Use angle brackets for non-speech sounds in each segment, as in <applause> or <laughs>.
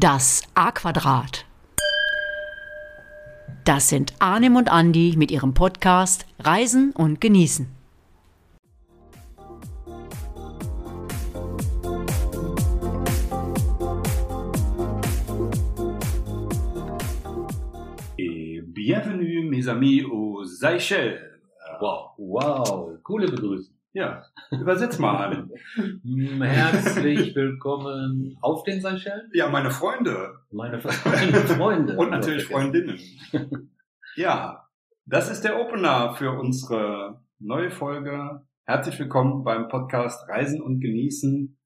Das A-Quadrat. Das sind Arnim und Andi mit ihrem Podcast Reisen und Genießen. Et bienvenue, mes amis, aux Seychelles. Wow, wow, coole Begrüßung. Ja, übersetz mal an. Mm, Herzlich willkommen auf den Seychellen. Ja, meine Freunde Meine, meine Freunde. und natürlich Freundinnen. Ja, das ist der Opener für unsere neue Folge. Herzlich willkommen beim Podcast Reisen und Genießen.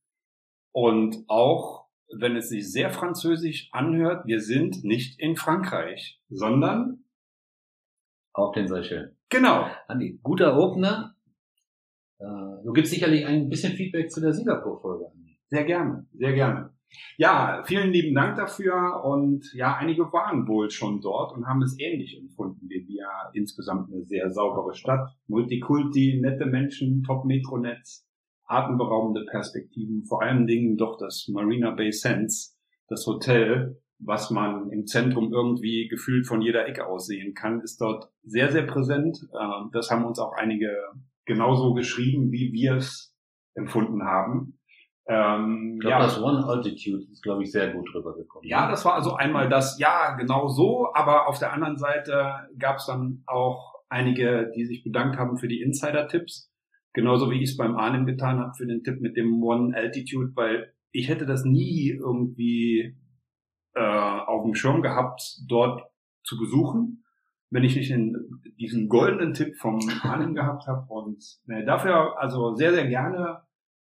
Und auch wenn es sich sehr französisch anhört, wir sind nicht in Frankreich, sondern Auf den Seychellen. genau, Andi, guter Opener. Du gibst sicherlich ein bisschen Feedback zu der Singapur-Folge. Andi. Sehr gerne, sehr gerne. Ja, vielen lieben Dank dafür und ja, einige waren wohl schon dort und haben es ähnlich empfunden wie wir. Insgesamt eine sehr saubere Stadt, Multikulti, nette Menschen, Top-Metronetz, atemberaubende Perspektiven, vor allen Dingen doch das Marina Bay Sands, das Hotel, was man im Zentrum irgendwie gefühlt von jeder Ecke aus sehen kann, ist dort sehr, sehr präsent. Äh, Das haben uns auch einige genauso geschrieben, wie wir es empfunden haben. Ähm, Ich glaube, das One Altitude ist, glaube ich, sehr gut rübergekommen. ja, das war also einmal das, ja, genau so, aber auf der anderen Seite gab es dann auch einige, die sich bedankt haben für die Insider-Tipps. Genauso wie ich es beim Arnim getan habe für den Tipp mit dem One Altitude, weil ich hätte das nie irgendwie äh, auf dem Schirm gehabt, dort zu besuchen, wenn ich nicht den, diesen goldenen Tipp vom Arnim <laughs> gehabt habe. Und äh, dafür also sehr, sehr gerne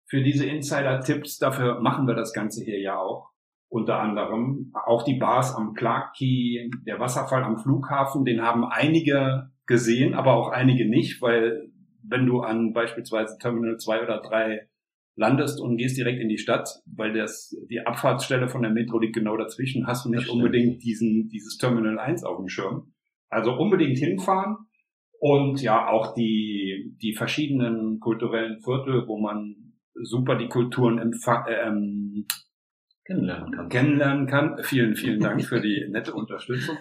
für diese Insider-Tipps. Dafür machen wir das Ganze hier ja auch. Unter anderem auch die Bars am Clark Key, der Wasserfall am Flughafen, den haben einige gesehen, aber auch einige nicht, weil wenn du an beispielsweise Terminal 2 oder 3 landest und gehst direkt in die Stadt, weil das die Abfahrtsstelle von der Metro liegt genau dazwischen, hast du nicht unbedingt diesen dieses Terminal 1 auf dem Schirm. Also unbedingt hinfahren und ja auch die die verschiedenen kulturellen Viertel, wo man super die Kulturen äh, ähm, Kennenlernen kann. kennenlernen kann. Vielen, vielen Dank für die <laughs> nette Unterstützung.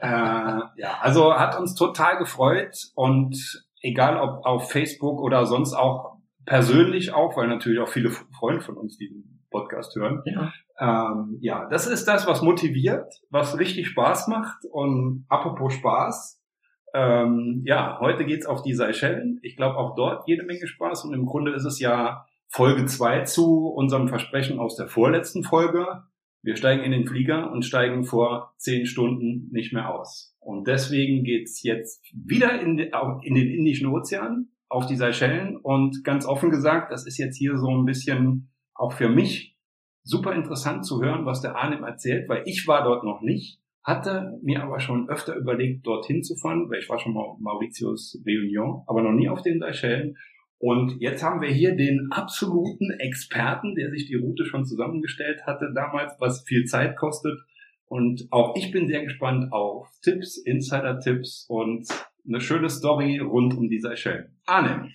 Äh, ja, also hat uns total gefreut und egal ob auf Facebook oder sonst auch persönlich auch, weil natürlich auch viele Freunde von uns diesen Podcast hören. Ja. Ähm, ja, das ist das, was motiviert, was richtig Spaß macht. Und apropos Spaß, ähm, ja, heute geht's auf die Seychellen. Ich glaube auch dort jede Menge Spaß. Und im Grunde ist es ja Folge zwei zu unserem Versprechen aus der vorletzten Folge. Wir steigen in den Flieger und steigen vor zehn Stunden nicht mehr aus. Und deswegen geht's jetzt wieder in, in den Indischen Ozean, auf die Seychellen. Und ganz offen gesagt, das ist jetzt hier so ein bisschen auch für mich super interessant zu hören, was der Arnim erzählt, weil ich war dort noch nicht, hatte mir aber schon öfter überlegt, dorthin zu fahren, weil ich war schon mal auf Mauritius Réunion, aber noch nie auf den Seychellen. Und jetzt haben wir hier den absoluten Experten, der sich die Route schon zusammengestellt hatte damals, was viel Zeit kostet. Und auch ich bin sehr gespannt auf Tipps, Insider-Tipps und eine schöne Story rund um die Seychellen. Arnim.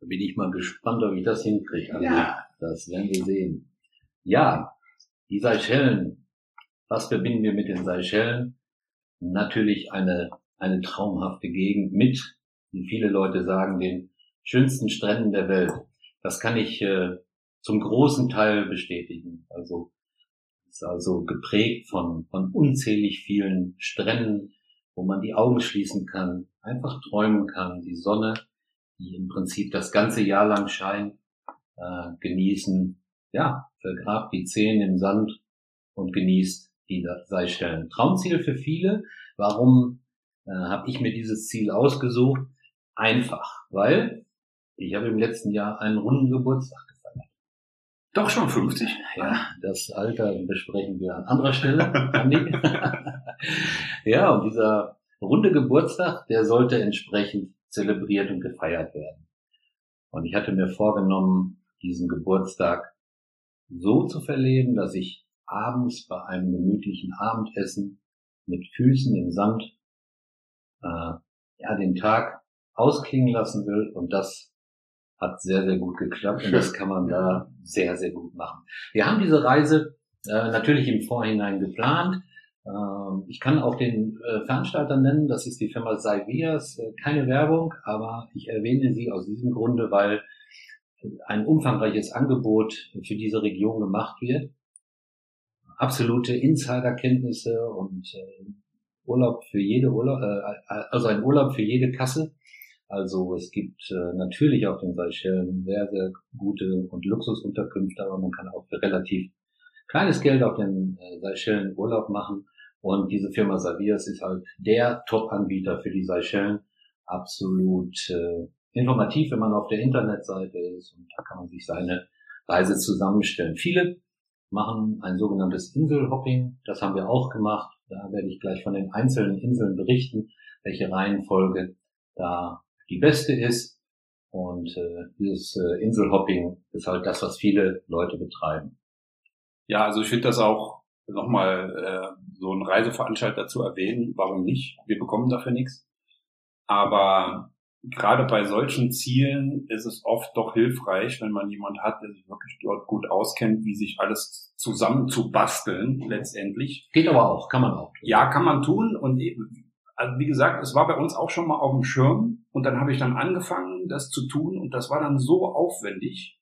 Da bin ich mal gespannt, ob ich das hinkriege. Andi. Ja. Das werden wir sehen. Ja, die Seychellen. Was verbinden wir mit den Seychellen? Natürlich eine, eine traumhafte Gegend mit, wie viele Leute sagen, den schönsten Stränden der Welt. Das kann ich äh, zum großen Teil bestätigen. Also ist also geprägt von, von unzählig vielen Stränden, wo man die Augen schließen kann, einfach träumen kann, die Sonne, die im Prinzip das ganze Jahr lang scheint, äh, genießen, ja, vergrabt die Zehen im Sand und genießt die Seychellen. Traumziel für viele. Warum äh, habe ich mir dieses Ziel ausgesucht? Einfach, weil ich habe im letzten Jahr einen runden Geburtstag gefeiert. Doch schon 50? Ja, das Alter besprechen wir an anderer Stelle. <laughs> Ja, und dieser runde Geburtstag, der sollte entsprechend zelebriert und gefeiert werden. Und ich hatte mir vorgenommen, diesen Geburtstag so zu verleben, dass ich abends bei einem gemütlichen Abendessen mit Füßen im Sand äh, ja den Tag ausklingen lassen will und das hat sehr, sehr gut geklappt und das kann man da sehr, sehr gut machen. Wir haben diese Reise äh, natürlich im Vorhinein geplant. Ähm, ich kann auch den äh, Veranstalter nennen, das ist die Firma Saivias, äh, keine Werbung, aber ich erwähne sie aus diesem Grunde, weil ein umfangreiches Angebot für diese Region gemacht wird. Absolute Insiderkenntnisse und äh, Urlaub für jede Urlaub, äh, also ein Urlaub für jede Kasse. Also es gibt äh, natürlich auf den Seychellen sehr, sehr gute und Luxusunterkünfte, aber man kann auch für relativ kleines Geld auf den äh, Seychellen Urlaub machen. Und diese Firma Savias ist halt der Top-Anbieter für die Seychellen. Absolut äh, informativ, wenn man auf der Internetseite ist und da kann man sich seine Reise zusammenstellen. Viele machen ein sogenanntes Inselhopping. Das haben wir auch gemacht. Da werde ich gleich von den einzelnen Inseln berichten, welche Reihenfolge da die beste ist. Und äh, dieses äh, Inselhopping ist halt das, was viele Leute betreiben. Ja, also ich finde das auch nochmal äh, so ein Reiseveranstalter zu erwähnen. Warum nicht? Wir bekommen dafür nichts. Aber gerade bei solchen Zielen ist es oft doch hilfreich, wenn man jemand hat, der sich wirklich dort gut auskennt, wie sich alles zusammen zu basteln letztendlich. Geht aber auch, kann man auch. Tun. Ja, kann man tun. Und also wie gesagt, es war bei uns auch schon mal auf dem Schirm und dann habe ich dann angefangen, das zu tun und das war dann so aufwendig.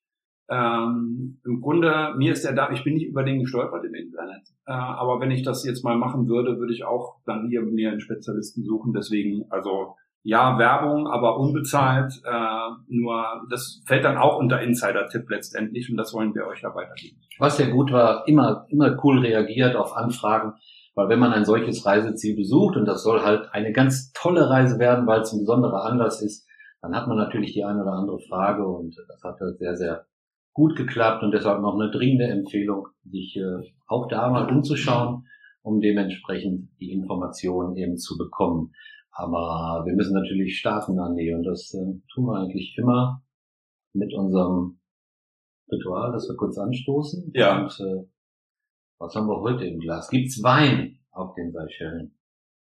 Ähm, Im Grunde, mir ist der da, ich bin nicht über den gestolpert im Internet, äh, aber wenn ich das jetzt mal machen würde, würde ich auch dann hier mir einen Spezialisten suchen. Deswegen, also ja, Werbung, aber unbezahlt. Äh, nur das fällt dann auch unter Insider-Tipp letztendlich und das wollen wir euch ja weitergeben. Was sehr gut war, immer, immer cool reagiert auf Anfragen, weil wenn man ein solches Reiseziel besucht und das soll halt eine ganz tolle Reise werden, weil es ein besonderer Anlass ist, dann hat man natürlich die eine oder andere Frage und das hat halt sehr, sehr gut geklappt und deshalb noch eine dringende Empfehlung, sich äh, auch da mal umzuschauen, um dementsprechend die Informationen eben zu bekommen. Aber wir müssen natürlich starten, Andi, und das äh, tun wir eigentlich immer mit unserem Ritual, dass wir kurz anstoßen. Ja. Und äh, was haben wir heute im Glas? Gibt's Wein auf den Seychellen?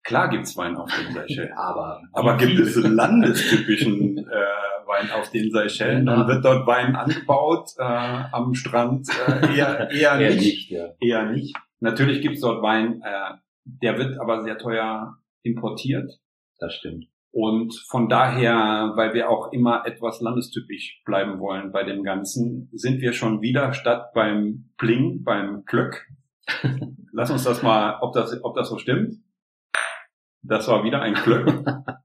Klar gibt's Wein auf den Seychellen. <laughs> Aber, aber gibt es landestypischen äh, Wein auf den Seychellen? Dann wird dort Wein angebaut äh, am Strand? Äh, eher, <laughs> eher, eher nicht. nicht ja. Eher nicht. Natürlich gibt's dort Wein, äh, der wird aber sehr teuer importiert. Das stimmt. Und von daher, weil wir auch immer etwas landestypisch bleiben wollen bei dem Ganzen, sind wir schon wieder statt beim Pling, beim Klöck. <laughs> Lass uns das mal, ob das, ob das so stimmt. Das war wieder ein Klöck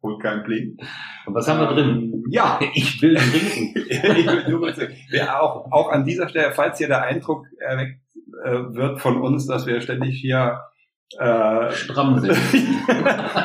und <laughs> kein Pling. Und was haben wir drin? Ähm, Ja, <laughs> Ich will trinken. ich will nur kurz- wir auch, auch an dieser Stelle, falls hier der Eindruck erweckt äh, wird von uns, dass wir ständig hier äh, Stramm sind.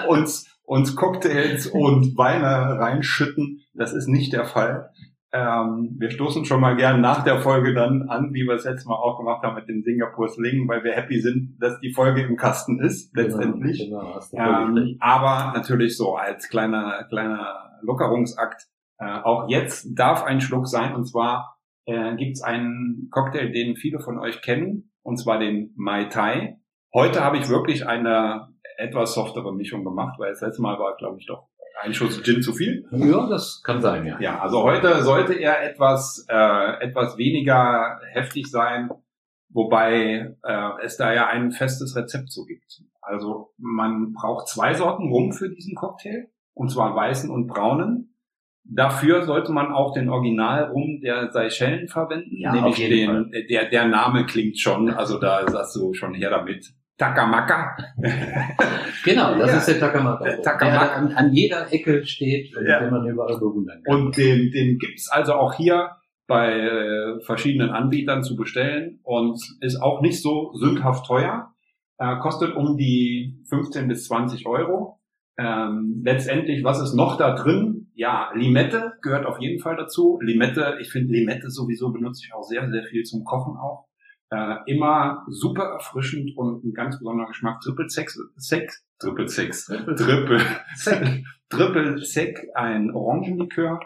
uns, uns Cocktails und Weine reinschütten. Das ist nicht der Fall. Ähm, wir stoßen schon mal gern nach der Folge dann an, wie wir es letztes Mal auch gemacht haben mit den Singapur Sling, weil wir happy sind, dass die Folge im Kasten ist, letztendlich. Genau, genau, Ähm, aber natürlich so als kleiner, kleiner Lockerungsakt. Äh, auch jetzt darf ein Schluck sein und zwar äh, gibt es einen Cocktail, den viele von euch kennen, und zwar den Mai Tai. Heute habe ich wirklich eine etwas softere Mischung gemacht, weil das letzte Mal war, glaube ich, doch ein Schuss Gin zu viel. Ja, das kann sein, ja. Ja, also heute sollte er etwas, äh, etwas weniger heftig sein, wobei äh, es da ja ein festes Rezept so gibt. Also man braucht zwei Sorten Rum für diesen Cocktail, und zwar weißen und braunen. Dafür sollte man auch den Original-Rum der Seychellen verwenden, Ja, nämlich den, der, der Name klingt schon, also da sagst du schon her damit. Takamaka. <laughs> Genau, das Ja. ist der Takamaka. Der Takamaka. An, an jeder Ecke steht, Ja. den man überall bewundern kann. Und den, den gibt's also auch hier bei äh, verschiedenen Anbietern zu bestellen und ist auch nicht so sündhaft teuer. Äh, kostet um die 15 bis 20 Euro. Ähm, letztendlich, was ist noch da drin? Ja, Limette gehört auf jeden Fall dazu. Limette, ich finde Limette sowieso benutze ich auch sehr, sehr viel zum Kochen auch. Äh, immer super erfrischend und ein ganz besonderer Geschmack. Triple Sex, Sex, Triple Sex, Triple Sec. Triple Sec, ein Orangenlikör.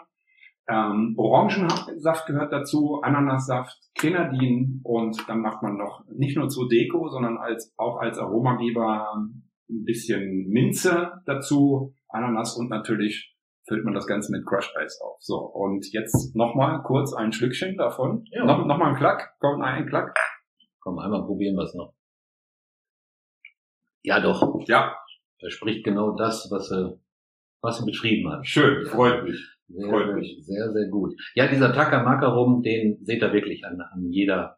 Ähm, Orangensaft gehört dazu, Ananassaft, Grenadin und dann macht man noch nicht nur zur Deko, sondern als, auch als Aromageber ein bisschen Minze dazu, Ananas und natürlich füllt man das Ganze mit Crushed Eis auf. So, und jetzt nochmal kurz ein Schlückchen davon. Ja. Noch, noch mal ein Klack, kommt ein Klack. Komm, einmal probieren wir es noch. Ja, doch. Ja, Er spricht genau das, was er, was er beschrieben hat. schön, freut mich. Sehr, Freut sehr, mich. sehr, sehr gut. Ja, dieser Takamaka rum, den seht ihr wirklich an, an jeder,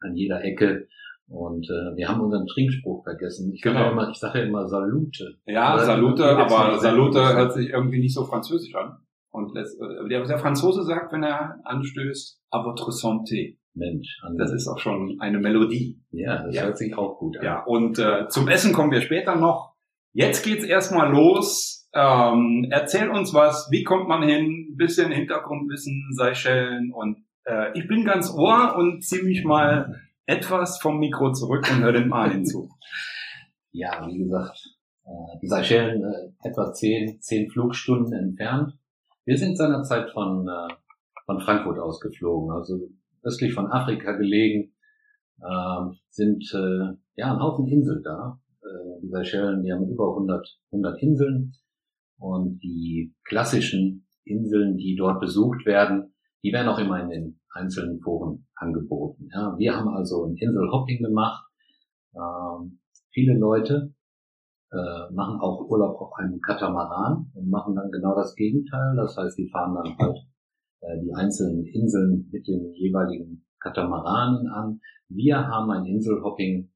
an jeder Ecke. Und äh, wir haben unseren Trinkspruch vergessen. Ich sage Genau. ja immer, ich sage ja immer Salute. Ja, Oder- Salute, aber. Salute hört sich irgendwie nicht so französisch an. Und lässt, äh, der, der Franzose sagt, wenn er anstößt, à votre santé. Mensch, an, Das ist auch schon eine Melodie. ja, das Ja. hört sich auch gut an. Ja, und äh, zum Essen kommen wir später noch. Jetzt geht's erstmal los. Ähm, erzähl uns was. Wie kommt man hin? Bisschen Hintergrundwissen, Seychellen. Und äh, ich bin ganz ohr und zieh mich mal etwas vom Mikro zurück und höre dem Martin <laughs> zu. Ja, wie gesagt, äh, die Seychellen äh, etwa zehn, zehn Flugstunden entfernt. Wir sind seinerzeit von, äh, von Frankfurt aus geflogen, also östlich von Afrika gelegen, ähm, sind äh, ja ein Haufen Inseln da. Äh, die Seychellen, die haben über 100, 100 Inseln und die klassischen Inseln, die dort besucht werden, die werden auch immer in den einzelnen Foren angeboten. Ja, wir haben also ein Inselhopping gemacht. Ähm, viele Leute äh, machen auch Urlaub auf einem Katamaran und machen dann genau das Gegenteil. Das heißt, die fahren dann halt äh, die einzelnen Inseln mit den jeweiligen Katamaranen an. Wir haben ein Inselhopping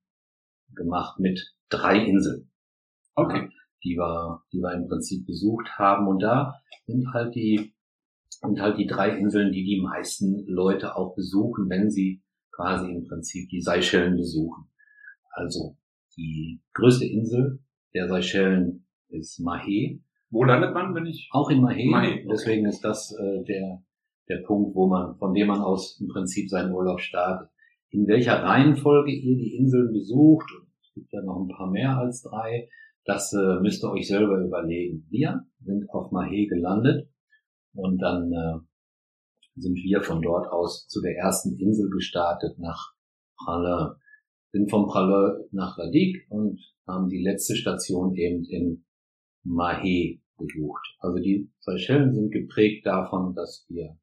gemacht mit drei Inseln, Okay. die wir, die wir im Prinzip besucht haben. Und da sind halt die, sind halt die drei Inseln, die die meisten Leute auch besuchen, wenn sie quasi im Prinzip die Seychellen besuchen. Also die größte Insel der Seychellen ist Mahé, Wo landet man, wenn ich? auch in Mahé. Mahé, okay. Deswegen ist das äh, der der Punkt, wo man von dem man aus im Prinzip seinen Urlaub startet. In welcher Reihenfolge ihr die Inseln besucht, und es gibt ja noch ein paar mehr als drei, das äh, müsst ihr euch selber überlegen. Wir sind auf Mahé gelandet und dann äh, sind wir von dort aus zu der ersten Insel gestartet nach Pralin. Sind von Pralin nach Ladik und haben die letzte Station eben in Mahé besucht. Also die Seychellen sind geprägt davon, dass wir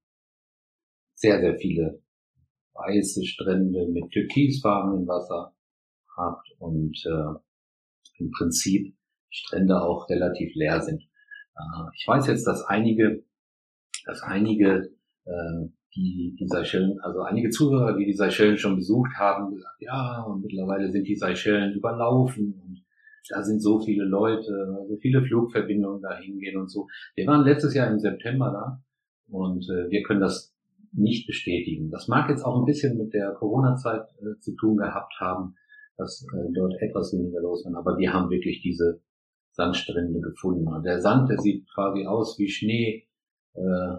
sehr, sehr viele weiße Strände mit türkisfarbenem Wasser habt und äh, im Prinzip Strände auch relativ leer sind. Äh, ich weiß jetzt, dass einige, dass einige äh, die, die Seychellen, also einige Zuhörer, die die Seychellen schon besucht haben, gesagt, ja, und mittlerweile sind die Seychellen überlaufen und da sind so viele Leute, so viele Flugverbindungen da hingehen und so. Wir waren letztes Jahr im September da und äh, wir können das nicht bestätigen. Das mag jetzt auch ein bisschen mit der Corona-Zeit äh, zu tun gehabt haben, dass äh, dort etwas weniger los war, aber wir haben wirklich diese Sandstrände gefunden. Und der Sand, der sieht quasi aus wie Schnee äh,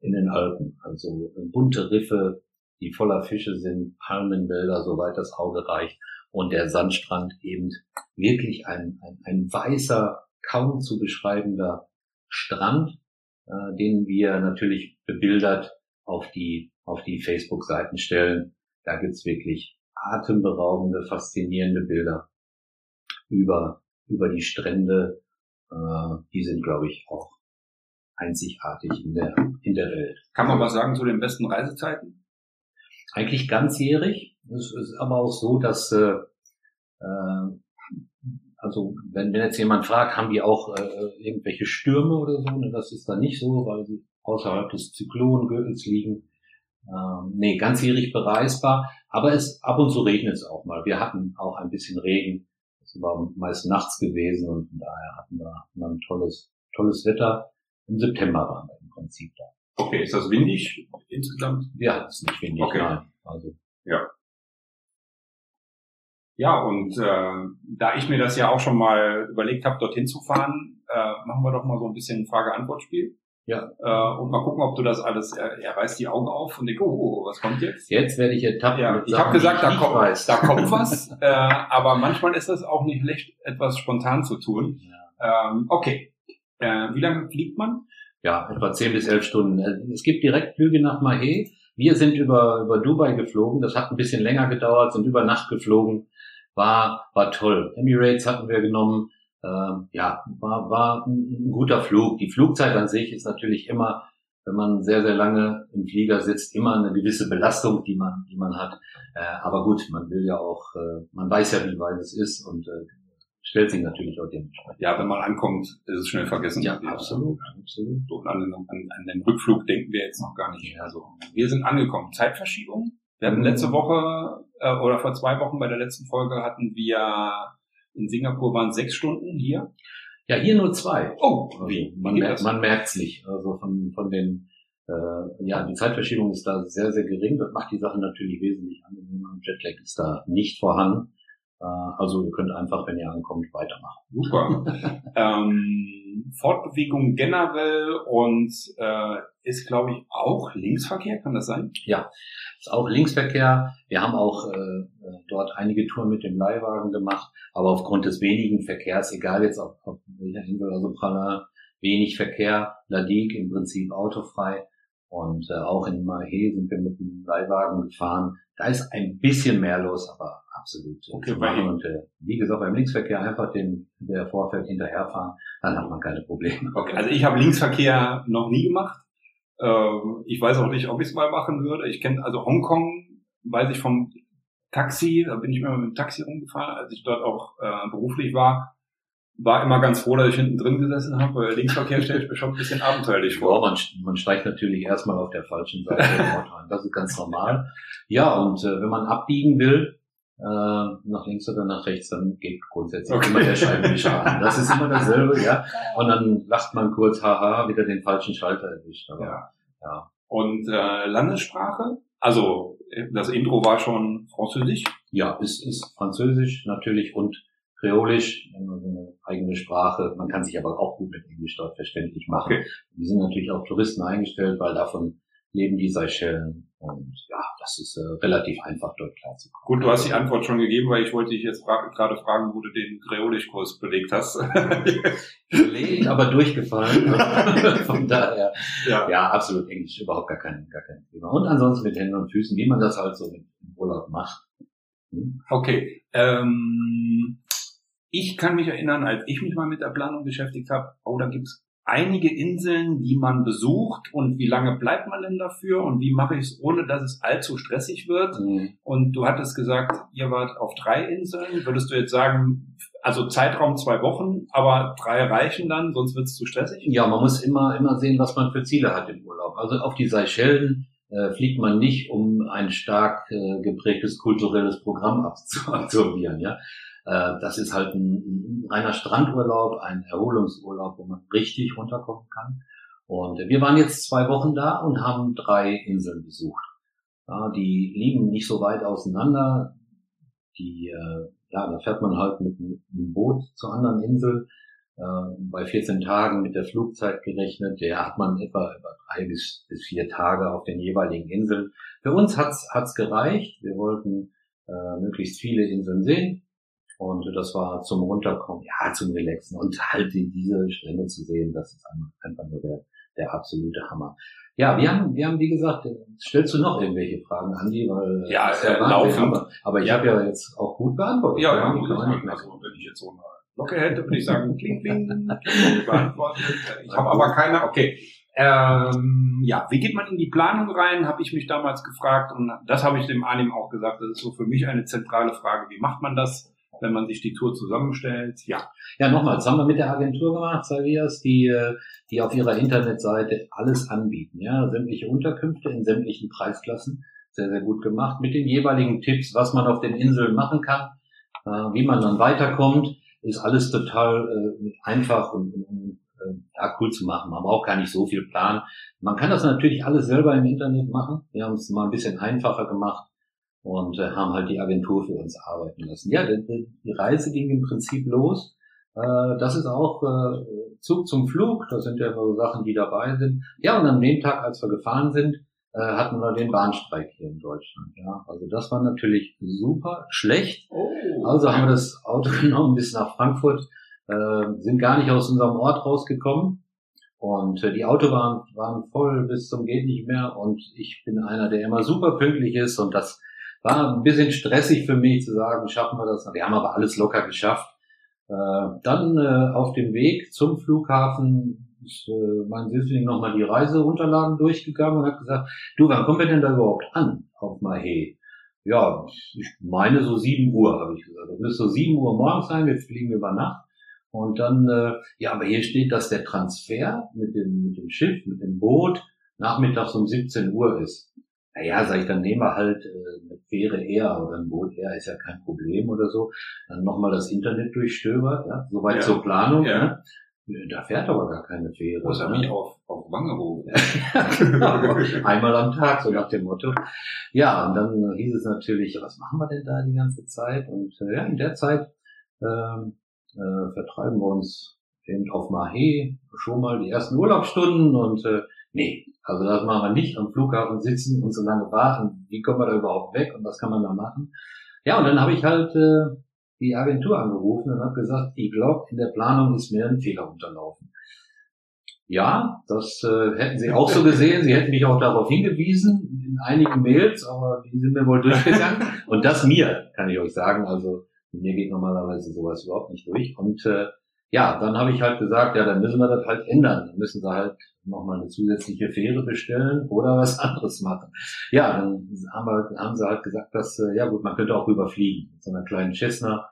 in den Alpen. Also äh, bunte Riffe, die voller Fische sind, Palmenwälder, soweit das Auge reicht. Und der Sandstrand eben wirklich ein, ein, ein weißer, kaum zu beschreibender Strand, äh, den wir natürlich bebildert auf die, auf die Facebook-Seiten stellen. Da gibt's wirklich atemberaubende, faszinierende Bilder über, über die Strände. Äh, die sind, glaube ich, auch einzigartig in der, in der Welt. Kann man was sagen zu den besten Reisezeiten? Eigentlich ganzjährig. Es ist aber auch so, dass äh, äh, also wenn, wenn jetzt jemand fragt, haben die auch äh, irgendwelche Stürme oder so, ne, das ist dann nicht so, weil sie außerhalb des Zyklongürtels liegen. Ähm, nee, ganzjährig bereisbar, aber es ab und zu regnet es auch mal. Wir hatten auch ein bisschen Regen. Es war meist nachts gewesen und von daher hatten wir, hatten wir ein tolles, tolles Wetter. Im September waren wir im Prinzip da. Okay, ist das windig insgesamt? Wir hatten es nicht windig, Okay. nein. Also Ja, und äh, da ich mir das ja auch schon mal überlegt habe, dorthin zu fahren, äh, machen wir doch mal so ein bisschen Frage-Antwort-Spiel. Ja. Äh, und mal gucken, ob du das alles, er, er reißt die Augen auf und denkt, oh, oh, was kommt jetzt? jetzt werde ich ertappt. Ja, ich habe gesagt, da kommt, weiß. da kommt was, <laughs> äh, aber manchmal ist das auch nicht schlecht, etwas spontan zu tun. Ähm, okay, äh, wie lange fliegt man? Ja, etwa 10 bis 11 Stunden. Äh, Es gibt Direktflüge nach Mahé. Wir sind über, über Dubai geflogen. Das hat ein bisschen länger gedauert, sind über Nacht geflogen. War, war toll. Emirates hatten wir genommen. Ähm, ja, war, war ein, ein guter Flug. Die Flugzeit an sich ist natürlich immer wenn man sehr, sehr lange im Flieger sitzt, immer eine gewisse Belastung, die man, die man hat. Äh, aber gut, man will ja auch, äh, man weiß ja, wie weit es ist und äh, stellt sich natürlich auch dementsprechend. Ja, wenn man ankommt, ist es schnell vergessen. Ja, absolut, absolut. So, an, den, an, an den Rückflug denken wir jetzt noch gar nicht. Also, wir sind angekommen. Zeitverschiebung. Wir hatten letzte Woche äh, oder vor zwei Wochen bei der letzten Folge hatten wir in Singapur waren sechs Stunden hier. Ja, hier nur zwei. Oh, Also wie? man wie geht merkt, man merkt's nicht. Also von, von den, äh, ja, die Zeitverschiebung ist da sehr, sehr gering. Das macht die Sache natürlich wesentlich angenehmer. Jetlag ist da nicht vorhanden. Äh, also ihr könnt einfach, wenn ihr ankommt, weitermachen. Super. <laughs> ähm, Fortbewegung generell und äh, ist, glaube ich, auch Linksverkehr, kann das sein? Ist auch Linksverkehr. Wir haben auch äh, äh, dort einige Touren mit dem Leihwagen gemacht, aber aufgrund des wenigen Verkehrs, egal jetzt auf, auf welcher Insel, also Prala, wenig Verkehr, Ladik im Prinzip autofrei und äh, auch in Mahé sind wir mit dem Leihwagen gefahren. Da ist ein bisschen mehr los, aber absolut Okay, machen. Und äh, wie gesagt, beim Linksverkehr einfach dem der Vorfeld hinterherfahren, dann hat man keine Probleme. Okay, also ich habe Linksverkehr noch nie gemacht. Ähm, ich weiß auch nicht, ob ich es mal machen würde. Ich kenne also Hongkong, weiß ich vom Taxi, da bin ich immer mit dem Taxi rumgefahren, als ich dort auch äh, beruflich war. War immer ganz froh, dass ich hinten drin gesessen habe, weil Linksverkehr stelle ich mir schon ein bisschen abenteuerlich Ja, vor. man, man steigt natürlich erstmal auf der falschen Seite. Das ist ganz normal. Ja, und äh, wenn man abbiegen will, nach links oder nach rechts, dann geht grundsätzlich Okay. immer der Scheibenwischer an. Das ist immer dasselbe, ja. <laughs> Und dann lacht man kurz, haha, wieder den falschen Schalter erwischt. Aber, Ja. ja. Und äh, Landessprache? Also das Intro war schon Französisch. Ja, es ist Französisch natürlich und Kreolisch, eine eigene Sprache. Man kann sich aber auch gut mit Englisch dort verständlich machen. Okay. Die sind natürlich auf Touristen eingestellt, weil davon leben die Seychellen. Und ja, das ist äh, relativ einfach dort klarzukommen. Gut, du hast die Antwort schon gegeben, weil ich wollte dich jetzt fra gerade fragen, wo du den Kreolisch-Kurs belegt hast. <laughs> Belegt, aber durchgefallen. <laughs> Von daher, ja. ja, absolut Englisch, überhaupt gar kein, gar kein Thema. Und ansonsten mit Händen und Füßen, wie man das halt so im Urlaub macht. Hm? Okay. Ähm, ich kann mich erinnern, als ich mich mal mit der Planung beschäftigt habe, oh, da gibt's einige Inseln, die man besucht und wie lange bleibt man denn dafür und wie mache ich es, ohne dass es allzu stressig wird. Mhm. Und du hattest gesagt, ihr wart auf drei Inseln. Würdest du jetzt sagen, also Zeitraum zwei Wochen, aber drei reichen dann, sonst wird es zu stressig? Ja, man muss immer, immer sehen, was man für Ziele hat im Urlaub. Also auf die Seychellen äh, fliegt man nicht, um ein stark äh, geprägtes kulturelles Programm abzu- <laughs> absolvieren. Ja, das ist halt ein, ein reiner Strandurlaub, ein Erholungsurlaub, wo man richtig runterkommen kann. Und wir waren jetzt zwei Wochen da und haben drei Inseln besucht. Ja, die liegen nicht so weit auseinander. Die, äh, ja, da fährt man halt mit, einem Boot zur anderen Insel äh, bei 14 Tagen mit der Flugzeit gerechnet, der hat man etwa, etwa drei bis, bis vier Tage auf den jeweiligen Inseln. Für uns hat's hat's gereicht. Wir wollten äh, möglichst viele Inseln sehen. Und das war zum Runterkommen, ja, zum Relaxen und halt die- diese Strände zu sehen, das ist einfach, nur der, der absolute Hammer. Ja, wir haben, wir haben, wie gesagt, stellst du noch irgendwelche Fragen, Andi? Weil, Ja, das ist äh, laufend. Aber, aber ich habe ja jetzt auch gut beantwortet. Ja, ja, sagen. mehr Also, wenn ich jetzt so eine Locke hätte, würde ich sagen, kling, kling, kling, beantwortet. Ich habe aber keine, okay. Ähm, ja, wie geht man in die Planung rein, habe ich mich damals gefragt und das habe ich dem Anim auch gesagt, das ist so für mich eine zentrale Frage, wie macht man das, wenn man sich die Tour zusammenstellt? Ja, Ja, nochmal, das haben wir mit der Agentur gemacht, Savias, die, äh, die auf ihrer Internetseite alles anbieten, ja, sämtliche Unterkünfte in sämtlichen Preisklassen, sehr, sehr gut gemacht, mit den jeweiligen Tipps, was man auf den Inseln machen kann, äh, wie man dann weiterkommt, ist alles total äh, einfach und äh, ja, cool zu machen. Man braucht gar nicht so viel Plan. Man kann das natürlich alles selber im Internet machen. Wir haben es mal ein bisschen einfacher gemacht und äh, haben halt die Agentur für uns arbeiten lassen. Ja, die, die Reise ging im Prinzip los. Äh, das ist auch äh, Zug zum Flug, das sind ja immer so Sachen, die dabei sind. Ja, und an dem Tag, als wir gefahren sind, äh, hatten wir den Bahnstreik hier in Deutschland. Ja, also das war natürlich super schlecht. Oh, Also haben wir das Auto <laughs> genommen bis nach Frankfurt, äh, sind gar nicht aus unserem Ort rausgekommen. Und äh, die Autobahnen waren voll bis zum geht nicht mehr. Und ich bin einer, der immer super pünktlich ist. Und das war ein bisschen stressig für mich zu sagen, schaffen wir das. Wir haben aber alles locker geschafft. Äh, dann äh, auf dem Weg zum Flughafen ist äh, mein Süßling nochmal die Reiseunterlagen durchgegangen und hat gesagt, du, wann kommen wir denn da überhaupt an auf Mahé? Ja, ich meine so 7 Uhr, habe ich gesagt. Das müsste so 7 Uhr morgens sein, wir fliegen über Nacht. Und dann, ja, aber hier steht, dass der Transfer mit dem, mit dem Schiff, mit dem Boot nachmittags um 17 Uhr ist. Naja, sag ich, dann nehmen wir halt äh, eine Fähre eher oder ein Boot eher, ist ja kein Problem oder so. Dann nochmal das Internet durchstöbert, ja, soweit Ja. zur Planung. Ja. Ne? Da fährt aber gar keine Fähre. Er ne? mich auf, auf Wangerooge. <laughs> Genau. Einmal am Tag, so nach dem Motto. Ja, und dann hieß es natürlich, was machen wir denn da die ganze Zeit? Und äh, ja, in der Zeit ähm, äh, vertreiben wir uns eben auf Mahé schon mal die ersten Urlaubsstunden und äh, nee, also das machen wir nicht am Flughafen sitzen und so lange warten. Wie kommen wir da überhaupt weg und was kann man da machen? Ja, und dann habe ich halt äh, die Agentur angerufen und habe gesagt, ich glaube, in der Planung ist mir ein Fehler unterlaufen. Ja, das äh, hätten Sie auch so gesehen. Sie hätten mich auch darauf hingewiesen in einigen Mails, aber die sind mir wohl durchgegangen. Und das mir, kann ich euch sagen. Also mir geht normalerweise sowas überhaupt nicht durch. Und äh, ja, dann habe ich halt gesagt, ja, dann müssen wir das halt ändern. Dann müssen sie halt nochmal eine zusätzliche Fähre bestellen oder was <laughs> anderes machen. Ja, dann haben, wir, haben sie halt gesagt, dass, äh, ja gut, man könnte auch rüberfliegen mit so einer kleinen Cessna.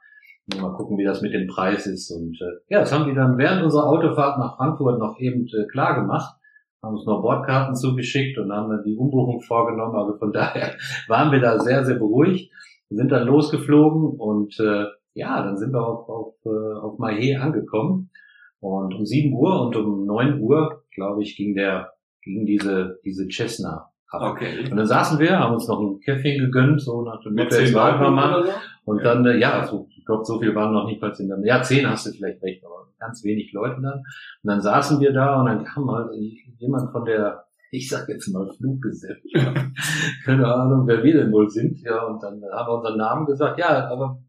Mal gucken, wie das mit dem Preis ist. Und äh, ja, das haben die dann während unserer Autofahrt nach Frankfurt noch eben äh, klar gemacht. Haben uns noch Bordkarten zugeschickt und haben dann die Umbuchung vorgenommen. Also von <laughs> daher waren wir da sehr, sehr beruhigt. Wir sind dann losgeflogen und äh, ja, dann sind wir auf, auf, äh, auf Mahé angekommen. Und um 7 Uhr und um 9 Uhr, glaube ich, ging der, ging diese, diese Cessna ab. Okay. Und dann saßen wir, haben uns noch ein Käffchen gegönnt, so nach dem Motto, jetzt warten wir mal. Und Ja. dann, äh, ja, so, ich glaube, so viel waren noch nicht mal in der, ja, zehn hast du vielleicht recht, aber ganz wenig Leute dann. Und dann saßen wir da und dann kam halt jemand von der, ich sag jetzt mal Fluggesellschaft, <laughs> keine Ahnung, wer wir denn wohl sind, ja, und dann haben wir unseren Namen gesagt, ja, aber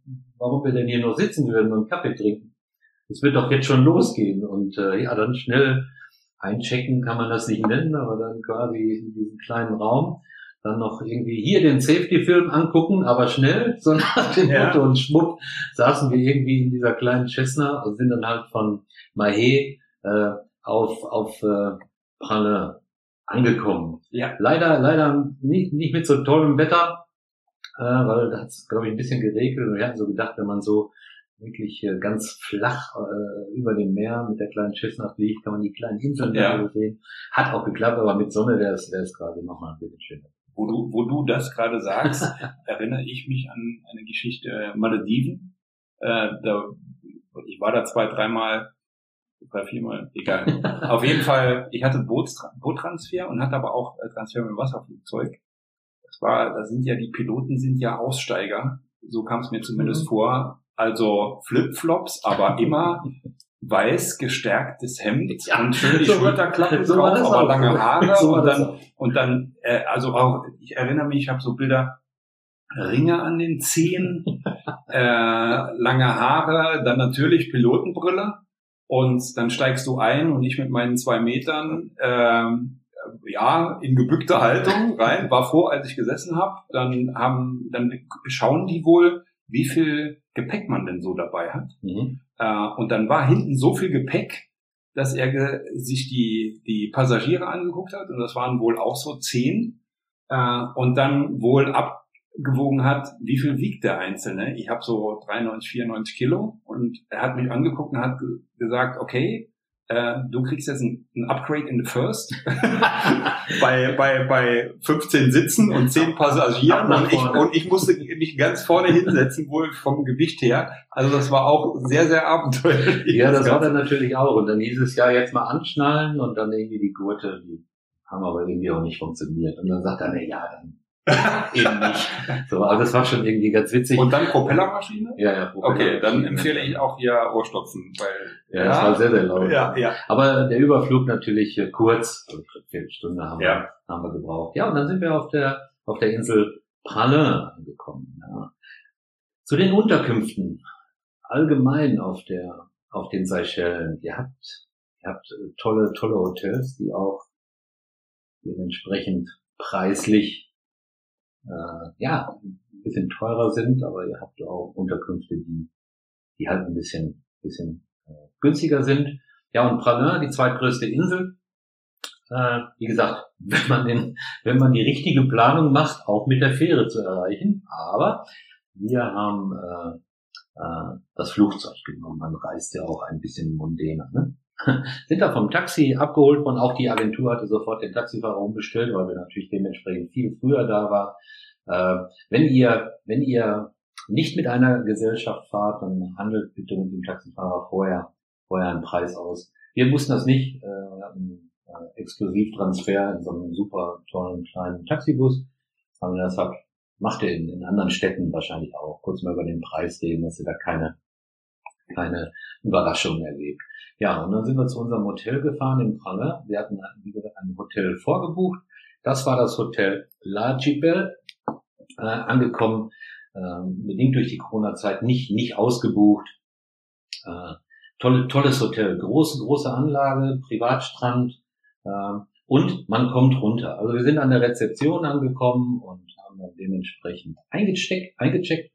warum wir denn hier nur sitzen würden und Kaffee trinken? Es wird doch jetzt schon losgehen und äh, ja, dann schnell einchecken kann man das nicht nennen, aber dann quasi in diesem kleinen Raum dann noch irgendwie hier den Safety-Film angucken, aber schnell, <laughs> so nach dem Ja. Motto und schwupp saßen wir irgendwie in dieser kleinen Cessna und sind dann halt von Mahé äh, auf, auf äh, Pralle angekommen. Ja. Leider, leider nicht, nicht mit so tollem Wetter, äh, weil da hat es, glaube ich, ein bisschen geregnet und wir hatten so gedacht, wenn man so wirklich äh, ganz flach äh, über dem Meer mit der kleinen Cessna fliegt, kann man die kleinen Inseln Ja. sehen. Hat auch geklappt, aber mit Sonne wäre es wäre es quasi nochmal ein bisschen schöner. Wo du, wo du das gerade sagst, <laughs> erinnere ich mich an eine Geschichte äh, Malediven. Äh, da, ich war da zwei, dreimal, drei, viermal, egal. <laughs> Auf jeden Fall, ich hatte Bootstra Boottransfer und hatte aber auch äh, Transfer mit dem Wasserflugzeug. Das war, da sind ja die Piloten sind ja Aussteiger. So kam es mir zumindest Mhm. vor. Also Flipflops, aber <laughs> immer weiß gestärktes Hemd Ja, und schön die so- Schulterklappen so drauf, aber lange Haare <laughs> So und dann und dann, äh, also auch, ich erinnere mich, ich habe so Bilder, Ringe an den Zehen, <laughs> äh, lange Haare, dann natürlich Pilotenbrille und dann steigst du ein und ich mit meinen zwei Metern, ähm, ja, in gebückter Haltung rein, war froh, als ich gesessen habe. Dann haben, dann schauen die wohl, wie viel Gepäck man denn so dabei hat. Mhm. Äh, und dann war hinten so viel Gepäck, dass er sich die, die Passagiere angeguckt hat und das waren wohl auch so zehn äh, und dann wohl abgewogen hat, wie viel wiegt der Einzelne. Ich habe so 93, 94 Kilo und er hat mich angeguckt und hat ge gesagt, okay, äh, du kriegst jetzt ein, ein Upgrade in the First <laughs> bei, bei, bei 15 Sitzen und 10 Passagieren und ich, und ich musste mich ganz vorne hinsetzen, wohl vom Gewicht her. Also das war auch sehr, sehr abenteuerlich. Ja, das war Ganze. dann natürlich auch. Und dann hieß es ja jetzt mal anschnallen und dann irgendwie die Gurte, die haben aber irgendwie auch nicht funktioniert. Und dann sagt er, na ja, dann eben nicht. So, also das war schon irgendwie ganz witzig. Und dann Propellermaschine? ja, ja, Okay, dann empfehle ich auch hier Ohrstopfen, weil Ja, das war sehr, sehr laut. ja, ja. Aber der Überflug natürlich äh, kurz, eine Viertelstunde haben, Ja. wir, haben wir gebraucht. Ja, und dann sind wir auf der, auf der Insel Pralle angekommen. Ja. Zu den Unterkünften. Allgemein auf der, auf den Seychellen. Ihr habt, ihr habt äh, tolle, tolle Hotels, die auch dementsprechend preislich, äh, ja, ein bisschen teurer sind, aber ihr habt auch Unterkünfte, die, die halt ein bisschen, bisschen äh, günstiger sind. Ja, und Pralin, die zweitgrößte Insel, äh, wie gesagt, <laughs> wenn man den, wenn man die richtige Planung macht, auch mit der Fähre zu erreichen. Aber wir haben äh, äh, das Flugzeug genommen. Man reist ja auch ein bisschen mundäner. Ne? <laughs> Sind da vom Taxi abgeholt worden. Auch die Agentur hatte sofort den Taxifahrer umbestellt, weil wir natürlich dementsprechend viel früher da waren. Äh, wenn ihr, wenn ihr nicht mit einer Gesellschaft fahrt, dann handelt bitte mit dem Taxifahrer vorher, vorher einen Preis aus. Wir mussten das nicht. Äh, wir hatten äh, Exklusivtransfer in so einem super tollen kleinen Taxibus. Aber das hat, macht ihr in, in anderen Städten wahrscheinlich auch. Kurz mal über den Preis reden, dass ihr da keine, keine Überraschungen erlebt. Ja, und dann sind wir zu unserem Hotel gefahren in Pranger. Wir hatten, wie gesagt, ein Hotel vorgebucht. Das war das Hotel Lajibel. Äh, angekommen, äh, bedingt durch die Corona-Zeit nicht, nicht ausgebucht. Äh, tolle, tolles Hotel, große, große Anlage, Privatstrand, ähm, und man kommt runter. Also wir sind an der Rezeption angekommen und haben dann dementsprechend eingecheckt, eingecheckt.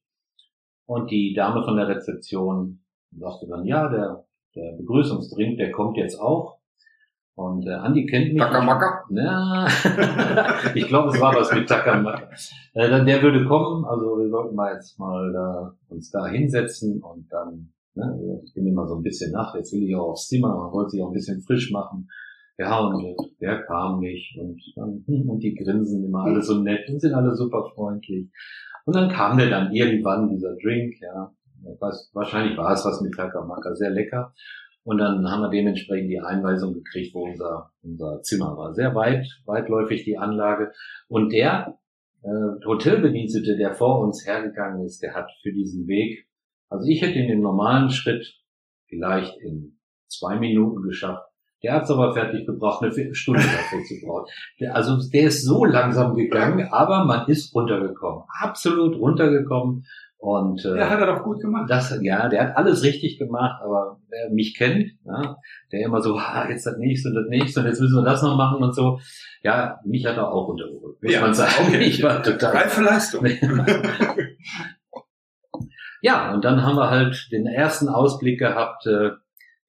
Und die Dame von der Rezeption sagte dann, ja, der, der Begrüßungsdrink, der kommt jetzt auch. Und äh, Andi kennt mich. Takamaka? Ja, <laughs> ich glaube, es war was mit Takamaka. Äh, der würde kommen, also wir sollten mal jetzt mal da, uns da hinsetzen und dann, ne, ich bin immer so ein bisschen nach, jetzt will ich auch aufs Zimmer, man wollte sich auch ein bisschen frisch machen. Ja, und der kam nicht und, und die grinsen immer alle so nett und sind alle super freundlich. Und dann kam der dann irgendwann, dieser Drink, ja. Weiß, wahrscheinlich war es was mit Takamaka, sehr lecker. Und dann haben wir dementsprechend die Einweisung gekriegt, wo unser, unser Zimmer war. Sehr weit, weitläufig die Anlage. Und der äh, Hotelbedienstete, der vor uns hergegangen ist, der hat für diesen Weg, also ich hätte ihn im normalen Schritt vielleicht in zwei Minuten geschafft. Der hat's aber fertig gebracht, eine Stunde dafür zu brauchen. Also der ist so langsam gegangen, aber man ist runtergekommen. Absolut runtergekommen. Und äh, ja, hat er doch gut gemacht. Das, ja, der hat alles richtig gemacht, aber wer mich kennt, ja, der immer so, <laughs> ah, jetzt das nächste und das nächste und jetzt müssen wir das noch machen und so. Ja, mich hat er auch runtergeholt, muss ja, man sagen. Okay. <laughs> Ich war total. Reife Leistung. <laughs> ja, und dann haben wir halt den ersten Ausblick gehabt, äh,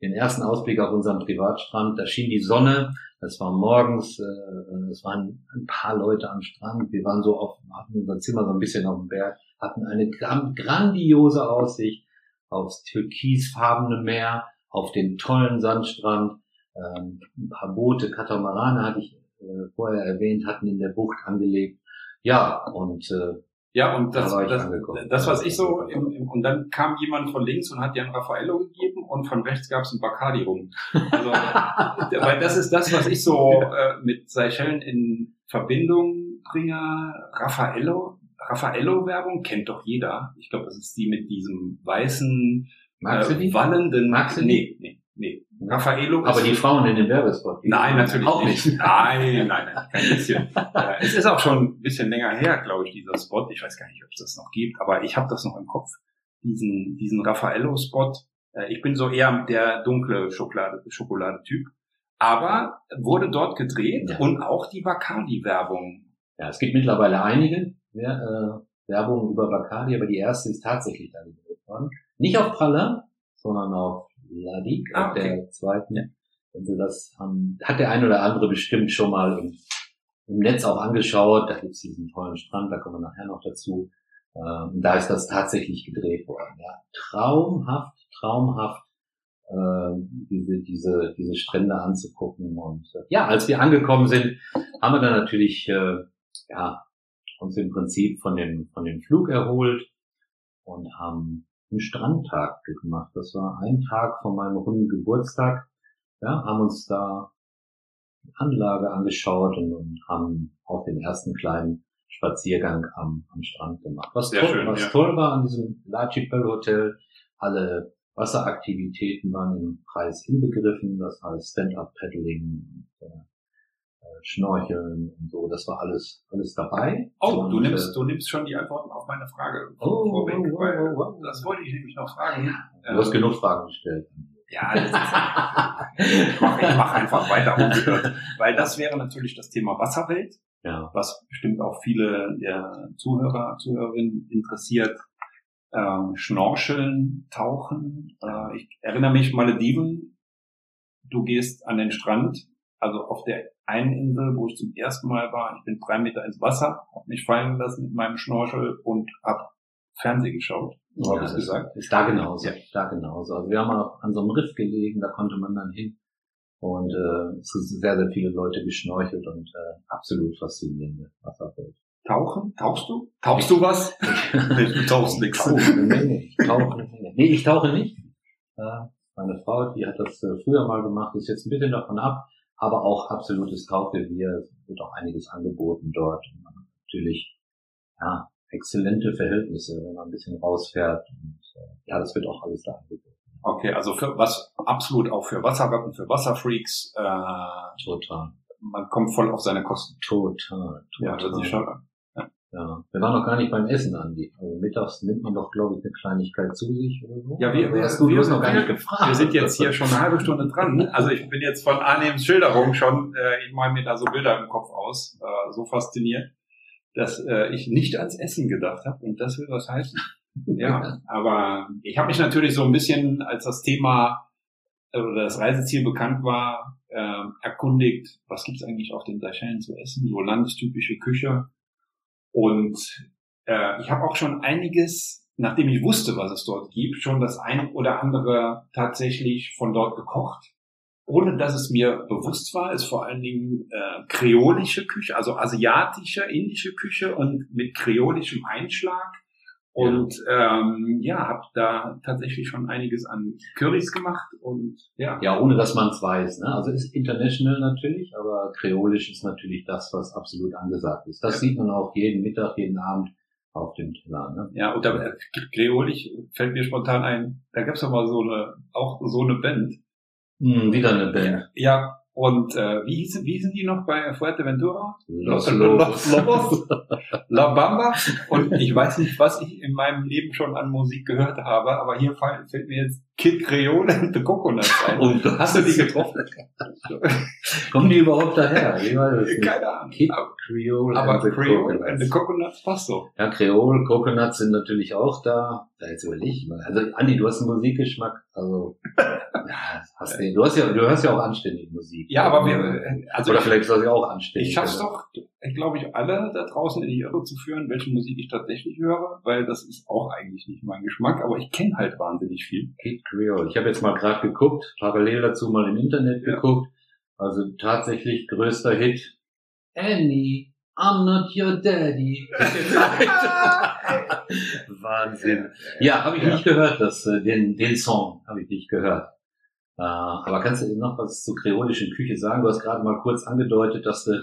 den ersten Ausblick auf unseren Privatstrand. Da schien die Sonne. Es war morgens, äh, es waren ein paar Leute am Strand. Wir waren so auf, hatten unser Zimmer so ein bisschen auf dem Berg, hatten eine grandiose Aussicht aufs türkisfarbene Meer, auf den tollen Sandstrand. Ähm, ein paar Boote, Katamarane hatte ich äh, vorher erwähnt, hatten in der Bucht angelegt. Ja, und äh, ja, und das, da das, das, was ich so, im, im, und dann kam jemand von links und hat dir ein Raffaello gegeben und von rechts gab es ein Bacardi rum. Also, <laughs> weil das ist das, was ich so äh, mit Seychellen in Verbindung bringe. Raffaello, Raffaello-Werbung kennt doch jeder. Ich glaube, das ist die mit diesem weißen, äh, wallenden, Magst du nee, nee, nee. Raffaello Aber die Frauen in dem Werbespot. Nein, natürlich auch nicht. nicht. Nein, nein, nein, kein bisschen. äh, es ist auch schon ein bisschen länger her, glaube ich, dieser Spot. Ich weiß gar nicht, ob es das noch gibt, aber ich habe das noch im Kopf. Diesen, diesen Raffaello-Spot. Äh, ich bin so eher der dunkle Schokolade, Schokoladetyp. Aber wurde dort gedreht ja. und auch die Bacardi-Werbung. Ja, es gibt mittlerweile einige ja, äh, Werbungen über Bacardi, aber die erste ist tatsächlich da gedreht worden. Nicht auf Pralin, sondern auf Ladik, ah, okay. der zweiten. Ja. Also das haben, hat der ein oder andere bestimmt schon mal im, im Netz auch angeschaut. Da gibt's diesen tollen Strand, da kommen wir nachher noch dazu. Ähm, da ist das tatsächlich gedreht worden. Ja. Traumhaft, traumhaft, äh, diese, diese, diese Strände anzugucken. Und äh, ja, als wir angekommen sind, haben wir dann natürlich äh, ja, uns im Prinzip von dem, von dem Flug erholt und haben einen Strandtag gemacht. Das war ein Tag von meinem runden Geburtstag. Ja, haben uns da die Anlage angeschaut und, und haben auch den ersten kleinen Spaziergang am, am Strand gemacht. Was, toll, schön, was ja. toll war an diesem L'archipel Hotel, alle Wasseraktivitäten waren im Preis inbegriffen, das heißt Stand-up-Paddling und äh, Schnorcheln und so, das war alles, alles dabei. Oh, und, du nimmst, äh, du nimmst schon die Antworten auf meine Frage oh, vorweg, oh, oh, weil oh, oh, das wollte ich nämlich noch fragen. Du hast ähm, genug Fragen gestellt. Ja, das ist, ich mache mach einfach weiter ungehört, weil das wäre natürlich das Thema Wasserwelt, ja. was bestimmt auch viele der Zuhörer, Zuhörerinnen interessiert. Ähm, Schnorcheln, Tauchen. Äh, ich erinnere mich, Malediven du gehst an den Strand, also auf der einen Insel, wo ich zum ersten Mal war, ich bin drei Meter ins Wasser, habe mich fallen lassen mit meinem Schnorchel und habe Fernsehen geschaut. So ja, ist, gesagt. ist da genauso. Ja. Da genauso. Also wir haben auch an so einem Riff gelegen, da konnte man dann hin. Und äh, es sind sehr, sehr viele Leute geschnorchelt und äh, absolut faszinierende Wasserwelt. Tauchen? Tauchst du? Tauchst du was? <laughs> nee, du tauchst nichts. Ich tauche nicht. Nee, ich tauche nicht. Meine Frau, die hat das äh, früher mal gemacht, ist jetzt ein bisschen davon ab, aber auch absolutes. Es wird auch einiges angeboten dort. Natürlich, ja, exzellente Verhältnisse, wenn man ein bisschen rausfährt. Und, äh, ja, das wird auch alles da angeboten. Okay, also für was absolut auch für Wasserratten, für Wasserfreaks. Äh, total. Man kommt voll auf seine Kosten. Total. total. Ja, das ist schon. Ja. Wir waren noch gar nicht beim Essen, Andi. Also mittags nimmt man doch, glaube ich, eine Kleinigkeit zu sich oder so. Ja, wir, wir, wir, wir, noch gar nicht gefragt. wir sind jetzt hier schon eine halbe Stunde dran. Also ich bin jetzt von Arnems Schilderung schon, äh, ich male mir da so Bilder im Kopf aus, äh, so fasziniert, dass äh, ich nicht ans Essen gedacht habe. Und das will was heißen. <laughs> Ja, aber ich habe mich natürlich so ein bisschen, als das Thema äh, oder das Reiseziel bekannt war, äh, erkundigt, was gibt's eigentlich auf den Seychellen zu essen, so landestypische Küche. Und äh, ich habe auch schon einiges, nachdem ich wusste, was es dort gibt, schon das ein oder andere tatsächlich von dort gekocht. Ohne dass es mir bewusst war, ist vor allen Dingen äh, kreolische Küche, also asiatische, indische Küche und mit kreolischem Einschlag und ähm, ja, habe da tatsächlich schon einiges an Currys gemacht und ja. Ja, ohne dass man es weiß. Ne? Also ist international natürlich, aber kreolisch ist natürlich das, was absolut angesagt ist. Das ja. sieht man auch jeden Mittag, jeden Abend auf dem Teller. Ne? Ja, und da, kreolisch fällt mir spontan ein, da gab's doch mal so eine, auch so eine Band. Hm, wieder eine Band. Ja, und äh, wie, hießen, wie hießen die noch bei Fuerteventura? Los Lobos. Lobos. <laughs> La Bamba. Und ich weiß nicht, was ich in meinem Leben schon an Musik gehört habe, aber hier fällt mir jetzt Kid Creole <laughs> and the Coconuts ein. Und hast du die getroffen? <laughs> Kommen die überhaupt daher? Keine Ahnung. Kid Creole aber and the Creole Coconuts. and the Coconuts passt so. Ja, Creole, Coconuts sind natürlich auch da. Da jetzt überlege ich mal. Also Andi, du hast einen Musikgeschmack. Also <laughs> ja, hast du, du hast ja, du hörst ja auch anständige Musik. Ja, aber wir, also oder vielleicht soll sie auch anständig. Ich schaff's doch, ich glaube ich, alle da draußen in die Irre zu führen, welche Musik ich tatsächlich höre, weil das ist auch eigentlich nicht mein Geschmack, aber ich kenne halt wahnsinnig viel. Kid Creole. Ich habe jetzt mal gerade geguckt, parallel dazu mal im Internet ja. geguckt. Also tatsächlich größter Hit. Annie, I'm not your daddy. <laughs> Wahnsinn. Ja, habe ich ja. nicht gehört, das, äh, den, den Song habe ich nicht gehört. Äh, aber kannst du noch was zur kreolischen Küche sagen? Du hast gerade mal kurz angedeutet, dass du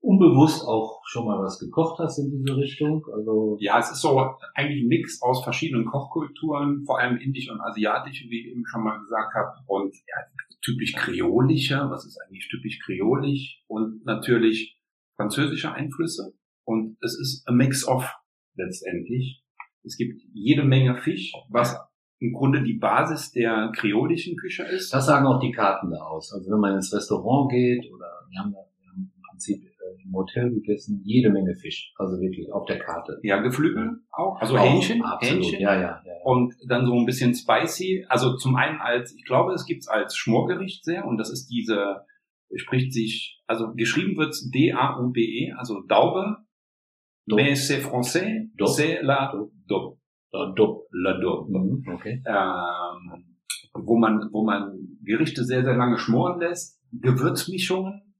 unbewusst auch schon mal was gekocht hast in diese Richtung? Also ja, es ist so eigentlich ein Mix aus verschiedenen Kochkulturen, vor allem indisch und asiatisch, wie ich eben schon mal gesagt habe. Und ja, typisch kreolischer, was ist eigentlich typisch kreolisch? Und natürlich französische Einflüsse. Und es ist a mix of letztendlich. Es gibt jede Menge Fisch, was im Grunde die Basis der kreolischen Küche ist. Das sagen auch die Karten da aus. Also wenn man ins Restaurant geht oder wir haben, wir haben im Prinzip im Hotel gegessen, jede Menge Fisch, also wirklich auf der Karte. Ja, Geflügel auch, also auch, Hähnchen, absolut. Hähnchen. Ja, ja, ja, ja. Und dann so ein bisschen spicy, also zum einen als, ich glaube, es gibt's als Schmorgericht sehr und das ist diese, spricht sich, also geschrieben wird's D-A-U-B-E, also Daube, Daube. mais c'est français, c'est la Daube. La Daube. La Daube. Mhm, okay. Ähm, wo man, wo man Gerichte sehr, sehr lange schmoren lässt, Gewürzmischungen,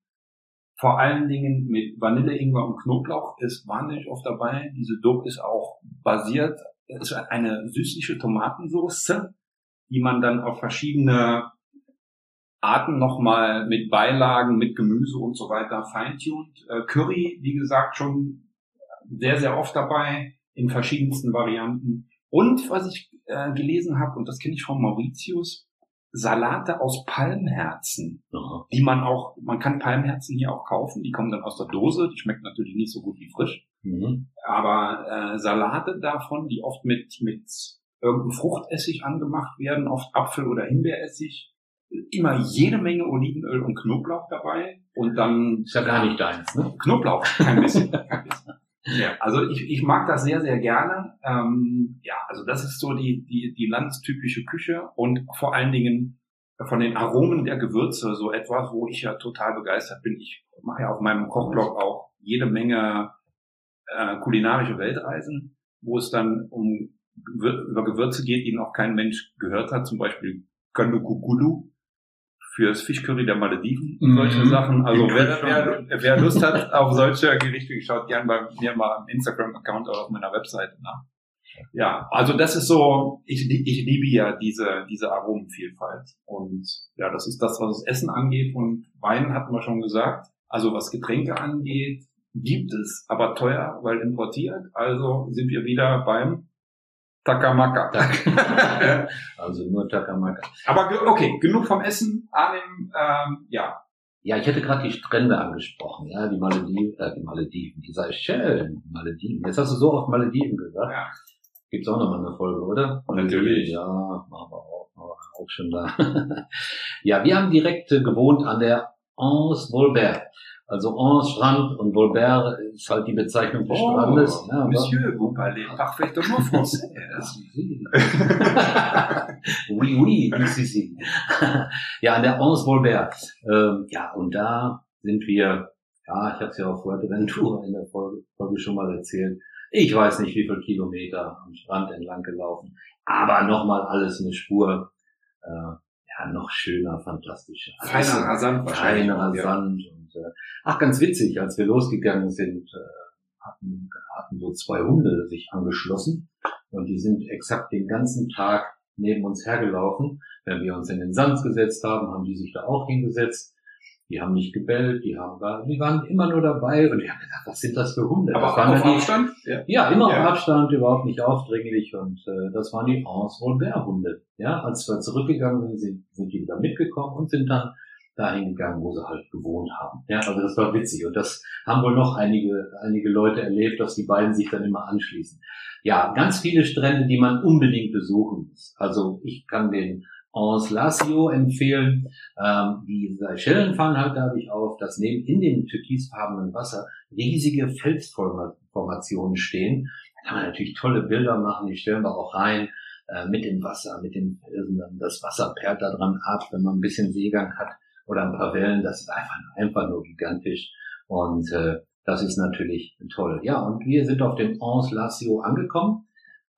vor allen Dingen mit Vanille, Ingwer und Knoblauch ist wahnsinnig oft dabei. Diese Dope ist auch basiert, ist eine süßliche Tomatensauce, die man dann auf verschiedene Arten nochmal mit Beilagen, mit Gemüse und so weiter feintunt. Äh, Curry, wie gesagt, schon sehr, sehr oft dabei in verschiedensten Varianten. Und was ich äh, gelesen habe, und das kenne ich von Mauritius, Salate aus Palmherzen, Aha. die man auch, man kann Palmherzen hier auch kaufen, die kommen dann aus der Dose, die schmeckt natürlich nicht so gut wie frisch, mhm. aber äh, Salate davon, die oft mit, mit irgendeinem Fruchtessig angemacht werden, oft Apfel- oder Himbeeressig, immer jede Menge Olivenöl und Knoblauch dabei und dann... Ist ja gar nicht deins, ne? Knoblauch, kein bisschen. <laughs> kein bisschen. Ja, also ich, ich mag das sehr, sehr gerne. Ähm, ja, also das ist so die, die, die landstypische Küche und vor allen Dingen von den Aromen der Gewürze so etwas, wo ich ja total begeistert bin. Ich mache ja auf meinem Kochblog auch jede Menge äh, kulinarische Weltreisen, wo es dann um über Gewürze geht, die noch kein Mensch gehört hat, zum Beispiel Kandukugulu fürs Fischcurry der Malediven, Mhm. solche Sachen. Also wer, wer, wer Lust hat auf solche Gerichte, schaut gern bei mir mal am Instagram-Account oder auf meiner Webseite nach. Ja, also das ist so, ich, ich liebe ja diese, diese Aromenvielfalt. Und ja, das ist das, was das Essen angeht. Und Wein hatten wir schon gesagt. Also was Getränke angeht, gibt es, aber teuer, weil importiert. Also sind wir wieder beim Takamaka. Also nur Takamaka. aber okay, genug vom Essen. Arnim, ähm, ja, Ja, ich hätte gerade die Strände angesprochen, ja, die Malediven, äh, die Malediven, die Seychellen, Malediven. Jetzt hast du so oft Malediven gesagt. Ja. Gibt's auch nochmal eine Folge, oder? Natürlich. Ja, machen wir auch, machen wir auch schon da. <laughs> ja, wir haben direkt äh, gewohnt an der Anse Volbert. Also Anse Strand und Volbert ist halt die Bezeichnung des Strandes. <laughs> Ja, Oh, Monsieur, vous parlez parfaitement français. oui, oui, oui, si, si. ja, an der Anse Volbert. Ähm, ja, und da sind wir, ja, ich habe es ja auf Fuerteventura in der Folge, Folge schon mal erzählt. Ich weiß nicht, wie viele Kilometer am Strand entlang gelaufen, aber nochmal alles eine Spur. Äh, ja, noch schöner, fantastischer. Feiner Sand wahrscheinlich. Feiner Ja. Sand. Und, äh, ach, ganz witzig, als wir losgegangen sind, äh, hatten, hatten so zwei Hunde sich angeschlossen und die sind exakt den ganzen Tag neben uns hergelaufen. Wenn wir uns in den Sand gesetzt haben, haben die sich da auch hingesetzt. Die haben nicht gebellt, die haben, die waren immer nur dabei und ich habe gedacht, was sind das für Hunde? Aber das waren auf die, Abstand? Ja. ja, immer Ja. auf Abstand, überhaupt nicht aufdringlich und äh, das waren die Anse Hunde. Ja, als wir zurückgegangen sind, sind, sind die wieder mitgekommen und sind dann dahin gegangen, wo sie halt gewohnt haben. Ja, also das war witzig und das haben wohl noch einige einige Leute erlebt, dass die beiden sich dann immer anschließen. Ja, ganz viele Strände, die man unbedingt besuchen muss. Also ich kann den Anse Lazio empfehlen. Ähm, die Seychellen fallen halt dadurch auf, dass neben in dem türkisfarbenen Wasser riesige Felsformationen stehen. Da kann man natürlich tolle Bilder machen, die stellen wir auch rein äh, mit dem Wasser, mit den Felsen. Das Wasser perlt da dran ab, wenn man ein bisschen Seegang hat oder ein paar Wellen. Das ist einfach, einfach nur gigantisch. Und äh, das ist natürlich toll. Ja, und wir sind auf dem Anse Lazio angekommen,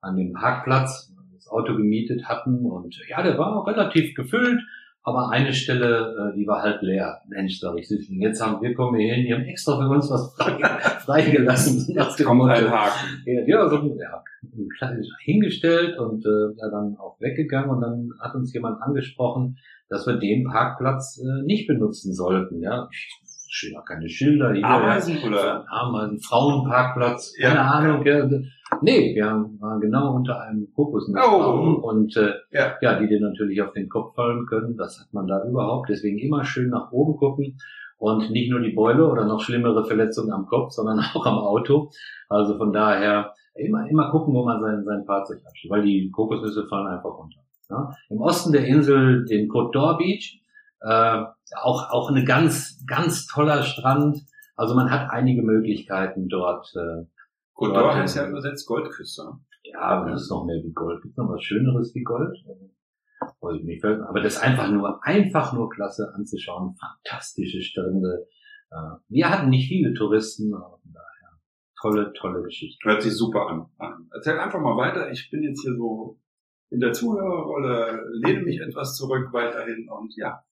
an dem Parkplatz, wo wir das Auto gemietet hatten. Und ja, der war auch relativ gefüllt. Aber eine Stelle, äh, die war halt leer. Mensch, sag ich, jetzt haben wir kommen hier hin, die haben extra für uns was <laughs> frei, freigelassen. Dem Kommt ein Haken. ja, so ja, hingestellt und äh, ja, dann auch weggegangen und dann hat uns jemand angesprochen, dass wir den Parkplatz äh, nicht benutzen sollten. Ja, stehen ja keine Schilder hier. Ameisen ja. oder? Ameisen, Frauenparkplatz, Ja. keine Ahnung. Ja. Nee, wir waren genau unter einem Kokosnussbaum Oh. und äh, Ja. ja, die dir natürlich auf den Kopf fallen können. Das hat man da überhaupt. Deswegen immer schön nach oben gucken und nicht nur die Beule oder noch schlimmere Verletzungen am Kopf, sondern <laughs> auch am Auto. Also von daher immer, immer gucken, wo man sein, sein Fahrzeug abstellt, weil die Kokosnüsse fallen einfach runter. Ja? Im Osten der Insel, den Côte d'Or Beach, äh, auch, auch eine ganz, ganz toller Strand. Also man hat einige Möglichkeiten dort. Äh, Côte d'Or heißt ja übersetzt Goldküste. ja, das ist noch mehr wie Gold. Gibt noch was Schöneres wie Gold? Weiß ich nicht. Aber das ist einfach nur, einfach nur klasse anzuschauen. Fantastische Strände. Äh, Wir hatten nicht viele Touristen, aber daher tolle, tolle Geschichte. Hört sich super an. Erzähl einfach mal weiter. Ich bin jetzt hier so in der Zuhörerrolle, lehne mich etwas zurück weiterhin und ja.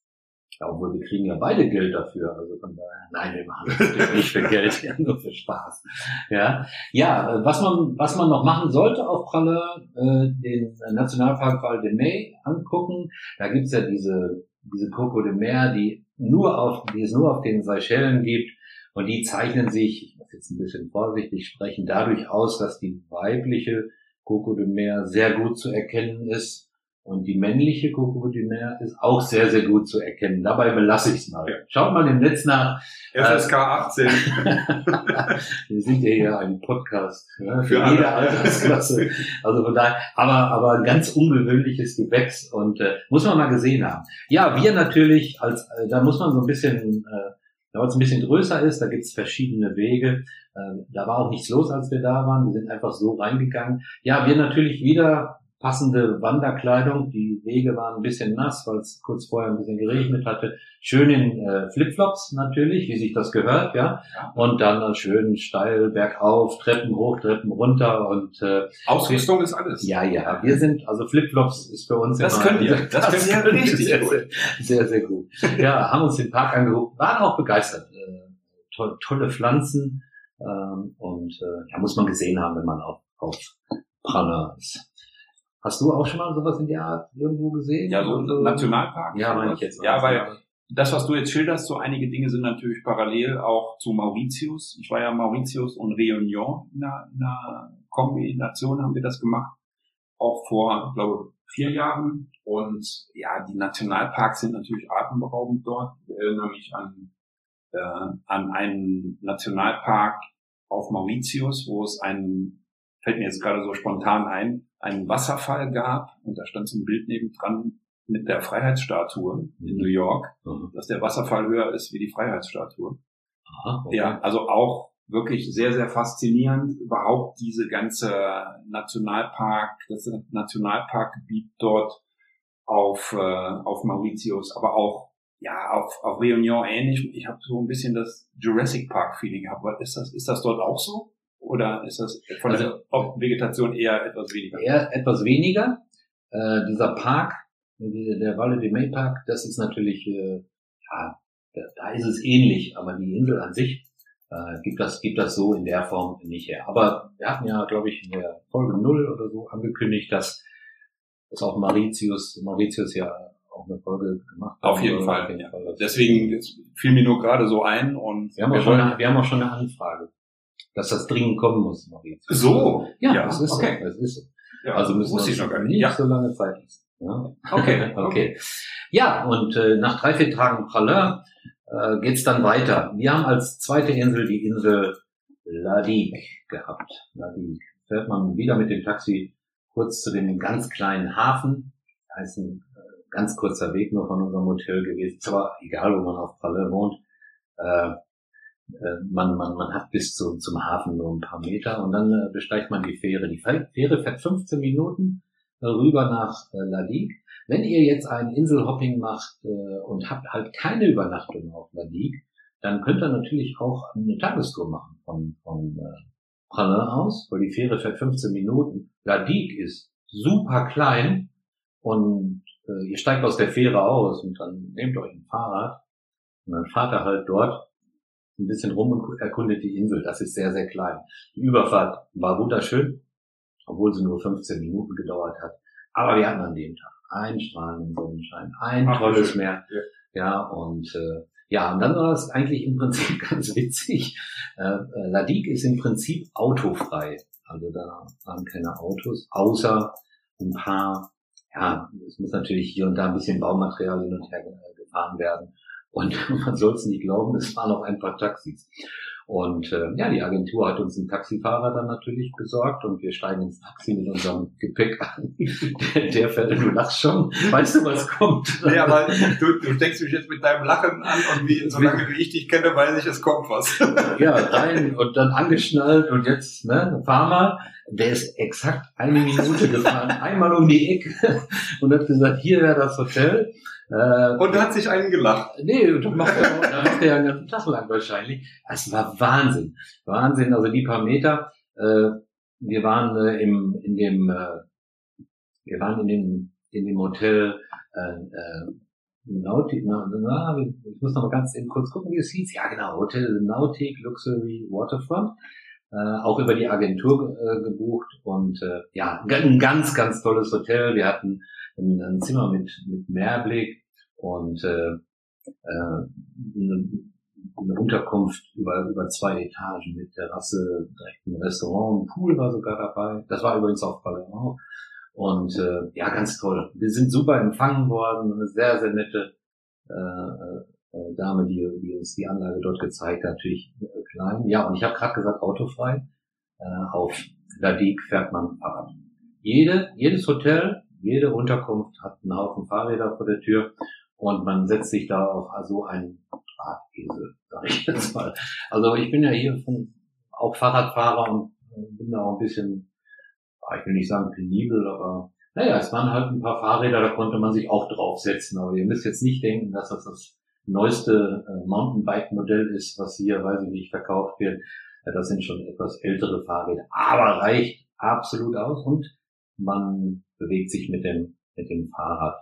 Ja, obwohl wir kriegen ja beide Geld dafür. Also von daher, nein, wir machen das nicht für Geld, <laughs> ja, nur für Spaß. Ja, ja, äh, was man, was man noch machen sollte auf Pralle, äh, den Nationalpark Val de May angucken. Da gibt's ja diese, diese Coco de Mer, die nur auf, die es nur auf den Seychellen gibt. Und die zeichnen sich, ich muss jetzt ein bisschen vorsichtig sprechen, dadurch aus, dass die weibliche Coco de Mer sehr gut zu erkennen ist. Und die männliche Coco de Mer ist auch sehr, sehr gut zu erkennen. Dabei belasse ich es mal. Ja. Schaut mal im Netz nach. FSK 18. <laughs> Wir sind ja hier ein Podcast ja, für, Für alle. jede Altersklasse. Also von daher, aber, aber ein ganz ungewöhnliches Gewächs und äh, muss man mal gesehen haben. Ja, wir natürlich, als äh, da muss man so ein bisschen, äh, da es ein bisschen größer ist, da gibt's verschiedene Wege. Äh, da war auch nichts los, als wir da waren. Wir sind einfach so reingegangen. Ja, wir natürlich wieder passende Wanderkleidung. Die Wege waren ein bisschen nass, weil es kurz vorher ein bisschen geregnet hatte. Schön in äh, Flipflops natürlich, wie sich das gehört, ja. Und dann äh, schön steil bergauf, Treppen hoch, Treppen runter und äh, Ausrüstung ist alles. ja, ja. Wir sind also Flipflops ist für uns Das immer, könnt ihr. Das könnt ihr können wir richtig sehr, gut. sehr, sehr, gut. Ja, haben uns den Park angeguckt, waren auch begeistert. Äh, toll, tolle Pflanzen ähm, und äh, ja, muss man gesehen haben, wenn man auf, auf Prana ist. Hast du auch schon mal sowas in der Art irgendwo gesehen? Ja, so ein Nationalpark. Ja, meine ich jetzt. Ja, weil das, was du jetzt schilderst, so einige Dinge sind natürlich parallel auch zu Mauritius. Ich war ja Mauritius und Réunion in einer, in einer Kombination haben wir das gemacht. Auch vor, ich glaube, vier Jahren. Und ja, die Nationalparks sind natürlich atemberaubend dort. Ich erinnere mich an, äh, an einen Nationalpark auf Mauritius, wo es einen, fällt mir jetzt gerade so spontan ein, einen Wasserfall gab und da stand so ein Bild nebendran mit der Freiheitsstatue in New York, Mhm. dass der Wasserfall höher ist wie die Freiheitsstatue. Aha, okay. Ja, also auch wirklich sehr, sehr faszinierend. Überhaupt diese ganze Nationalpark, das Nationalparkgebiet dort auf, äh, auf Mauritius, aber auch ja, auf, auf Réunion ähnlich. Ich habe so ein bisschen das Jurassic Park Feeling gehabt. Ist das, ist das dort auch so? Oder ist das von Also- der Vegetation eher etwas weniger? Eher etwas weniger. Äh, dieser Park, der, der Valle de May Park, das ist natürlich, äh, ja, da, da ist es ähnlich, aber die Insel an sich äh, gibt das gibt das so in der Form nicht her. Aber wir hatten ja, glaube ich, in der Folge null oder so angekündigt, dass, dass auch Mauritius, Mauritius ja auch eine Folge gemacht hat. Auf jeden Fall. auf jeden ja. Fall. Deswegen es fiel mir nur gerade so ein und Wir haben, auch schon eine, wir haben auch schon eine Anfrage, dass das dringend kommen muss, Mauritius. so. Ja, Ja, das ist okay. so. Das ist so. Ja, Also müssen wir ich noch gar uns nicht. Ja. so lange Zeit lassen. Ja. <laughs> Okay, okay. Ja, und äh, nach drei, vier Tagen Pralin äh, geht's dann weiter. Wir haben als zweite Insel die Insel La Digue gehabt. La Digue. Fährt man wieder mit dem Taxi kurz zu dem ganz kleinen Hafen. Heißt ein äh, ganz kurzer Weg nur von unserem Hotel gewesen. Ist aber egal, wo man auf Pralin wohnt. Äh, man, man, man hat bis zu, zum Hafen nur ein paar Meter und dann äh, besteigt man die Fähre. Die Fähre fährt 15 Minuten äh, rüber nach äh, La Digue. Wenn ihr jetzt ein Inselhopping macht äh, und habt halt keine Übernachtung auf La Digue, dann könnt ihr natürlich auch eine Tagestour machen von, von äh, Pralin aus, weil die Fähre fährt 15 Minuten. La Digue ist super klein und äh, ihr steigt aus der Fähre aus und dann nehmt euch ein Fahrrad und dann fahrt ihr halt dort ein bisschen rum und erkundet die Insel. Das ist sehr, sehr klein. Die Überfahrt war wunderschön, obwohl sie nur 15 Minuten gedauert hat. Aber wir hatten an dem Tag einen strahlenden Sonnenschein, ein Ach, tolles schön. Meer. Ja. Ja, und äh, ja, und dann war es eigentlich im Prinzip <laughs> ganz witzig. Äh, äh, La Digue ist im Prinzip autofrei. Also da fahren keine Autos, außer ein paar, ja, es muss natürlich hier und da ein bisschen Baumaterial hin und her gefahren werden. Und <laughs> man soll es nicht glauben, es waren auch ein paar Taxis. Und äh, ja, die Agentur hat uns einen Taxifahrer dann natürlich besorgt und wir steigen ins Taxi mit unserem Gepäck an. Der, <laughs> der fährt, du lachst schon, weißt du, was kommt? Nee, aber du, du steckst mich jetzt mit deinem Lachen an und wie, solange wie ich dich kenne, weiß ich, es kommt was. <laughs> Ja, rein und dann angeschnallt und jetzt, ne, fahr mal. Der ist exakt eine Minute gefahren, einmal um die Ecke und hat gesagt, hier wäre das Hotel. Äh, Und hat sich einen gelacht. Nee, macht er, auch- das macht er ja einen ganzen Tag lang wahrscheinlich. Es war Wahnsinn. Wahnsinn, also die paar Meter. Äh, wir waren äh, im, in dem, äh, wir waren in dem, in dem Hotel, äh, äh, Nautic, na, na, ich muss noch mal ganz eben kurz gucken, wie es hieß. Ja, genau, Hotel Nautic Luxury Waterfront. Äh, auch über die Agentur äh, gebucht und äh, ja, ein ganz, ganz tolles Hotel. Wir hatten ein, Zimmer mit, mit Meerblick und äh, äh, eine, eine Unterkunft über, über zwei Etagen mit Terrasse, direkt ein Restaurant, ein Pool war sogar dabei. Das war übrigens auf Palermo. Und äh, ja, ganz toll. Wir sind super empfangen worden. Eine sehr, sehr nette äh, äh, Dame, die, die uns die Anlage dort gezeigt hat. Natürlich äh, klein. Ja, und ich habe gerade gesagt, autofrei. Äh, auf La Digue fährt man Fahrrad. Jede, jedes Hotel, jede Unterkunft hat einen Haufen Fahrräder vor der Tür und man setzt sich da auf so einen Drahtesel, sag ich jetzt <laughs> mal. Also ich bin ja hier von, auch Fahrradfahrer und bin da auch ein bisschen, ah, ich will nicht sagen penibel, aber naja, es waren halt ein paar Fahrräder, da konnte man sich auch draufsetzen. Aber ihr müsst jetzt nicht denken, dass das das neueste äh, Mountainbike-Modell ist, was hier, weiß ich nicht, verkauft wird. Das sind schon etwas ältere Fahrräder. Aber reicht absolut aus und man bewegt sich mit dem, mit dem Fahrrad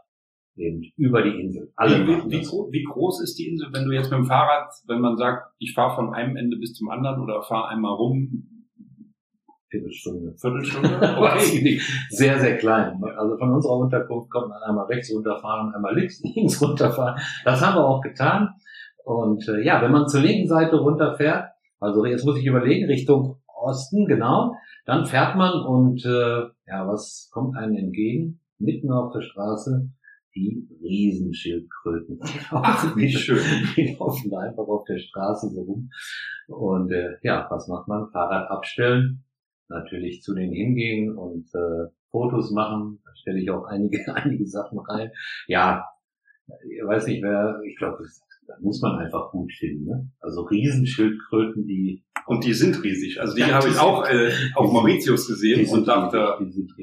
eben über die Insel. Alle wie, wie, wie, groß ist die Insel, wenn du jetzt mit dem Fahrrad, wenn man sagt, ich fahre von einem Ende bis zum anderen oder fahre einmal rum, Viertelstunde. Viertelstunde? <laughs> Okay. sehr, sehr klein. Also von unserer Unterkunft kommt man einmal rechts runterfahren, einmal links, <laughs> links runterfahren. Das haben wir auch getan. Und äh, ja, wenn man zur linken Seite runterfährt, also jetzt muss ich überlegen, Richtung Osten, genau, dann fährt man und äh, ja, was kommt einem entgegen? Mitten auf der Straße die Riesenschildkröten. Ach, wie <laughs> schön. Die laufen einfach auf der Straße so rum. Und äh, ja, was macht man? Fahrrad abstellen, natürlich zu denen hingehen und äh, Fotos machen. Da stelle ich auch einige, <laughs> einige Sachen rein. Ja, ich weiß nicht, wer, ich glaube, muss man einfach gut finden. Ne? Also Riesenschildkröten, die und die sind riesig. Also die ja, habe ich auch äh, auf Mauritius gesehen und dachte,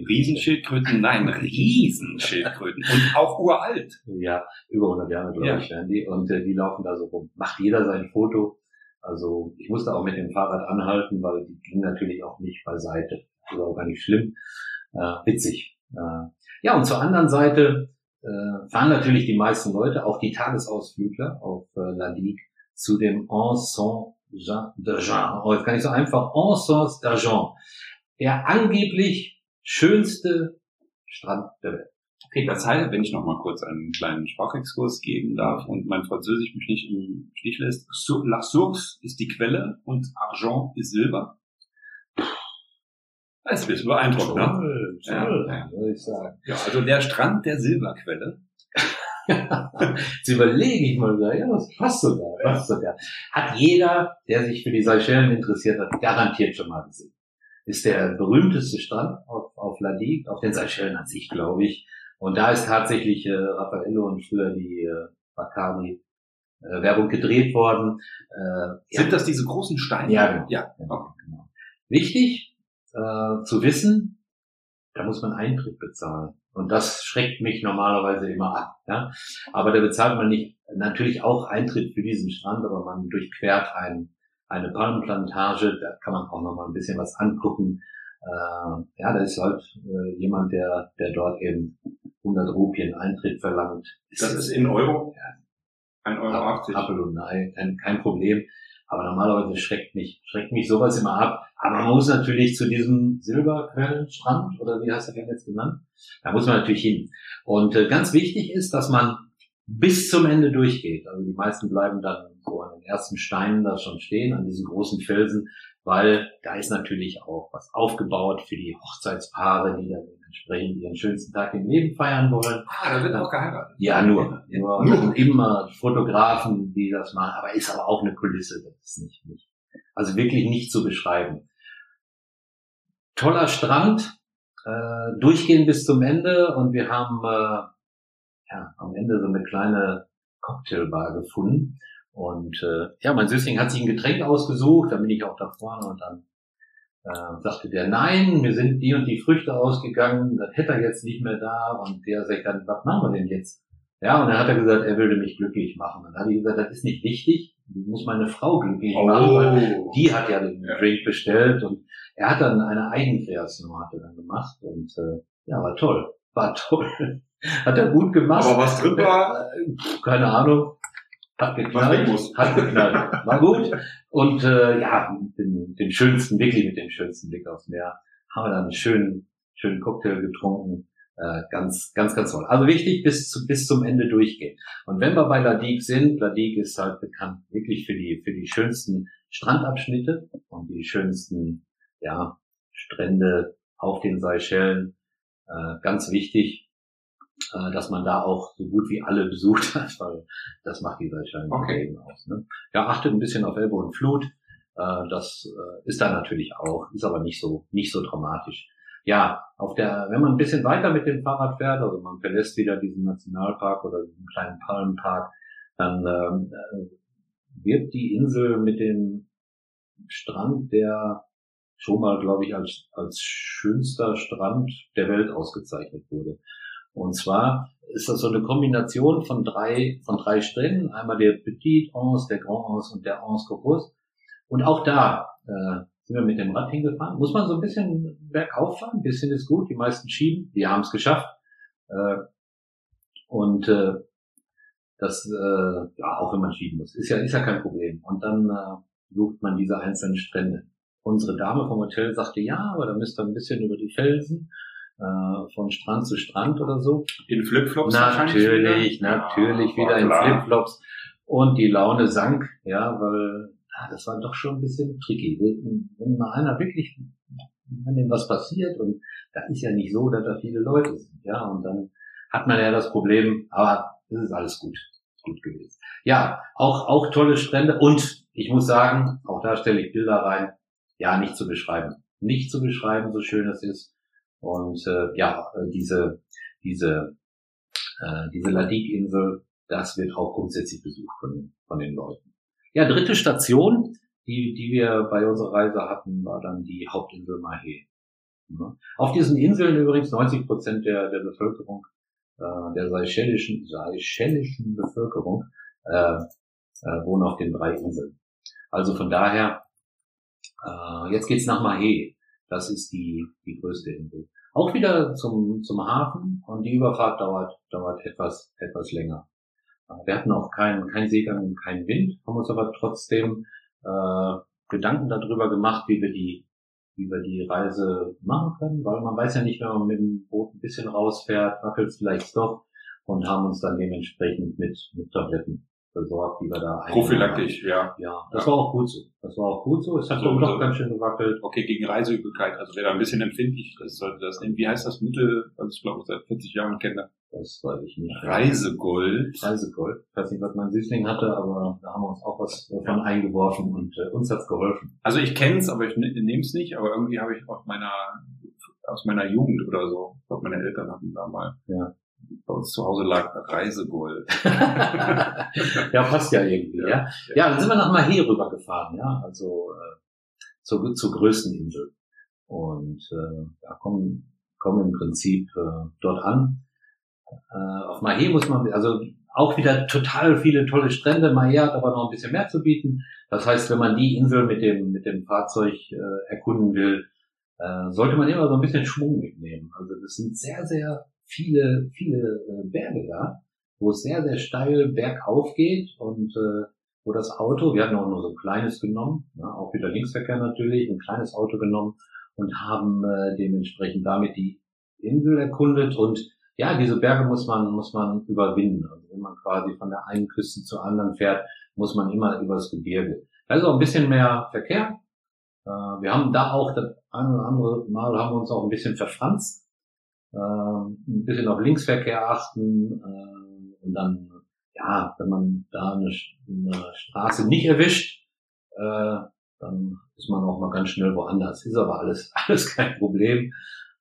Riesenschildkröten, nein, Riesenschildkröten und auch uralt. Ja, über 100 Jahre glaube ja. ich werden die und äh, die laufen da so rum. Macht jeder sein Foto. Also ich musste auch mit dem Fahrrad anhalten, weil die ging natürlich auch nicht beiseite. Das war auch gar nicht schlimm. Äh, witzig. Äh, ja, und zur anderen Seite äh, fahren natürlich die meisten Leute, auch die Tagesausflügler auf äh, La Digue, zu dem Ensemble d'Argent. Oh, jetzt kann ich so einfach Ensemble d'Argent. Der angeblich schönste Strand der Welt. Okay, das heißt, wenn ich noch mal kurz einen kleinen Sprachexkurs geben darf und mein Französisch mich nicht im Stich lässt. La Source ist die Quelle und Argent ist Silber. Das ist beeindruckend, ne? Toll, toll, ja, würde ich sagen. Ja, also der Strand der Silberquelle. <laughs> Jetzt überlege ich mal, ja, was passt sogar, passt sogar. Hat jeder, der sich für die Seychellen interessiert hat, garantiert schon mal gesehen. Ist der berühmteste Strand auf, auf La Digue, auf den Seychellen an sich, glaube ich. Und da ist tatsächlich äh, Raffaello und früher die äh, Bacardi äh, Werbung gedreht worden. Äh, Sind ja. das diese großen Steine? Ja, genau. Ja, genau. genau. Wichtig äh, zu wissen, da muss man Eintritt bezahlen. Und das schreckt mich normalerweise immer ab. Ja? Aber da bezahlt man nicht natürlich auch Eintritt für diesen Strand, aber man durchquert ein, eine Palmenplantage, da kann man auch noch mal ein bisschen was angucken. Äh, ja, da ist halt äh, jemand, der, der dort eben 100 Rupien Eintritt verlangt. Das ist in Euro? Ja. 1,80 Euro. 80. Absolut, nein, kein, kein Problem. Aber normalerweise schreckt mich, schreckt mich sowas immer ab. Aber man muss natürlich zu diesem Silberquellenstrand, oder wie heißt der jetzt genannt? Da muss man natürlich hin. Und äh, ganz wichtig ist, dass man bis zum Ende durchgeht. Also die meisten bleiben dann so an den ersten Steinen da schon stehen, an diesen großen Felsen, weil da ist natürlich auch was aufgebaut für die Hochzeitspaare, die dann entsprechend ihren schönsten Tag im Leben feiern wollen. Ah, da wird auch geheiratet. Ja, nur. nur, nur. Immer Fotografen, die das machen, aber ist aber auch eine Kulisse, das ist nicht, nicht. Also wirklich nicht zu beschreiben. Toller Strand, äh, durchgehen bis zum Ende und wir haben äh, ja, am Ende so eine kleine Cocktailbar gefunden. Und äh, ja, mein Süßling hat sich ein Getränk ausgesucht, da bin ich auch da vorne und dann äh, sagte der, nein, mir sind die und die Früchte ausgegangen, das hätte er jetzt nicht mehr da. Und der sagt dann, was machen wir denn jetzt? Ja, und dann hat er gesagt, er würde mich glücklich machen. Und dann habe ich gesagt, das ist nicht wichtig, ich muss meine Frau glücklich oh. machen, weil die hat ja den. Drink bestellt und er hat dann eine Eigenkreation hat er dann gemacht und äh, ja, war toll, war toll. <laughs> hat er gut gemacht. Aber was drin war? <laughs> Keine Ahnung. Hat geknallt. Hat geknallt. War gut. Und äh, ja, den, den schönsten, wirklich mit dem schönsten Blick aufs Meer, haben wir dann einen schönen, schönen Cocktail getrunken. Äh, ganz, ganz, ganz toll. Also wichtig, bis, zu, bis zum Ende durchgehen. Und wenn wir bei La Digue sind, La Digue ist halt bekannt wirklich für die, für die schönsten Strandabschnitte und die schönsten, ja, Strände auf den Seychellen. Äh, ganz wichtig, äh, dass man da auch so gut wie alle <laughs> besucht hat, weil das macht die Seychellen okay. aus. Ne? Ja, achtet ein bisschen auf Elbe und Flut. Äh, das äh, ist da natürlich auch, ist aber nicht so nicht so dramatisch. Ja, auf der, wenn man ein bisschen weiter mit dem Fahrrad fährt, also man verlässt wieder diesen Nationalpark oder diesen kleinen Palmenpark, dann ähm, wird die Insel mit dem Strand der schon mal, glaube ich, als, als schönster Strand der Welt ausgezeichnet wurde. Und zwar ist das so eine Kombination von drei, von drei Stränden. Einmal der Petit Anse, der Grand Anse und der Anse Corpus. Und auch da äh, sind wir mit dem Rad hingefahren. Muss man so ein bisschen bergauf fahren, ein bisschen ist gut. Die meisten schieben, die haben es geschafft. Äh, und äh, das, äh, ja, auch wenn man schieben muss, ist ja, ist ja kein Problem. Und dann äh, sucht man diese einzelnen Strände. Unsere Dame vom Hotel sagte, ja, aber da müsst ihr ein bisschen über die Felsen äh, von Strand zu Strand oder so. In Flipflops Natürlich, natürlich ja, wieder in. Flipflops. Und die Laune sank, ja, weil ah, das war doch schon ein bisschen tricky. Wenn wenn mal einer wirklich, wenn dem was passiert und da ist ja nicht so, dass da viele Leute sind, ja, und dann hat man ja das Problem, aber es ist alles gut, gut gewesen. Ja, auch, auch tolle Strände und ich muss sagen, auch da stelle ich Bilder rein, ja, nicht zu beschreiben. Nicht zu beschreiben, so schön es ist. Und äh, ja, äh, diese, diese, äh, diese Ladik-Insel, das wird auch grundsätzlich besucht von, von den Leuten. Ja, dritte Station, die, die wir bei unserer Reise hatten, war dann die Hauptinsel Mahé. Ja. Auf diesen Inseln übrigens 90 Prozent der, der Bevölkerung, äh, der seychellischen, seychellischen Bevölkerung, äh, äh, wohnen auf den drei Inseln. Also von daher, äh, jetzt geht's nach Mahé. Das ist die, die größte Insel. Auch wieder zum, zum Hafen und die Überfahrt dauert, dauert etwas, etwas länger. Äh, Wir hatten auch keinen kein Seegang und keinen Wind, haben uns aber trotzdem äh, Gedanken darüber gemacht, wie wir die, wie wir die Reise machen können, weil man weiß ja nicht, wenn man mit dem Boot ein bisschen rausfährt, wackelt es vielleicht doch und haben uns dann dementsprechend mit, mit Tabletten versorgt, die wir da Prophylaktisch, ja. Ja, das Ja. war auch gut so. Das war auch gut so. Es hat So, doch so. ganz schön gewackelt. Okay, gegen Reiseübelkeit. Also wer da ein bisschen empfindlich ist, sollte das nehmen. Wie heißt das Mittel, was ich glaube seit 40 Jahren kenne? Das weiß ich nicht. Reisegold. Reisegold. Ich weiß nicht, was mein Süßling hatte, aber da haben wir uns auch was davon eingeworfen und äh, uns hat's geholfen. Also ich kenne es, aber ich ne- nehme es nicht. Aber irgendwie habe ich aus meiner aus meiner Jugend oder so. Ich glaube, meine Eltern hatten da mal. Ja. Bei uns zu Hause lag Reisegold. <laughs> ja, passt ja irgendwie, ja. Ja, dann sind wir nach Mahé rübergefahren, ja, also äh, zur, zur größten Insel. Und äh, da kommen, kommen im Prinzip äh, dort an. Äh, auf Mahé muss man, also auch wieder total viele tolle Strände. Mahé hat aber noch ein bisschen mehr zu bieten. Das heißt, wenn man die Insel mit dem, mit dem Fahrzeug äh, erkunden will, äh, sollte man immer so ein bisschen Schwung mitnehmen. Also das sind sehr, sehr viele, viele äh, Berge da, wo es sehr, sehr steil bergauf geht und äh, wo das Auto, wir hatten auch nur so ein kleines genommen, ja, auch wieder Linksverkehr natürlich, ein kleines Auto genommen und haben äh, dementsprechend damit die Insel erkundet und ja, diese Berge muss man, muss man überwinden. Also wenn man quasi von der einen Küste zur anderen fährt, muss man immer übers Gebirge. Da ist auch ein bisschen mehr Verkehr. Äh, wir haben da auch das eine oder andere Mal haben wir uns auch ein bisschen verfranst. Äh, ein bisschen auf Linksverkehr achten äh, und dann, ja, wenn man da eine, eine Straße nicht erwischt, äh, dann ist man auch mal ganz schnell woanders. Ist aber alles, <laughs> alles kein Problem.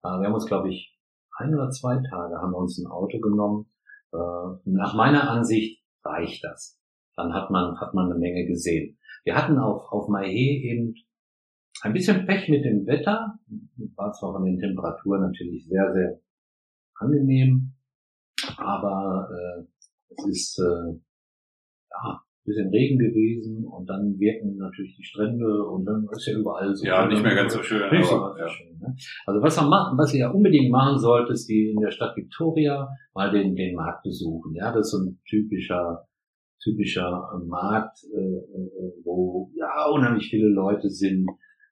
Äh, wir haben uns, glaube ich, ein oder zwei Tage haben wir uns ein Auto genommen. Äh, nach meiner Ansicht reicht das. Dann hat man, hat man eine Menge gesehen. Wir hatten auf, auf Mahé eben ein bisschen Pech mit dem Wetter. War zwar von den Temperaturen natürlich sehr, sehr angenehm, aber äh, es ist äh, ja, ein bisschen Regen gewesen und dann wirken natürlich die Strände und dann ist ja überall so. Ja, nicht mehr ganz so schön. Nicht aber, so schön, ne? Also was man machen, was ihr ja unbedingt machen sollt, ist die in der Stadt Victoria mal den, den Markt besuchen. Ja, das ist so ein typischer, typischer Markt, äh, äh, wo ja unheimlich viele Leute sind,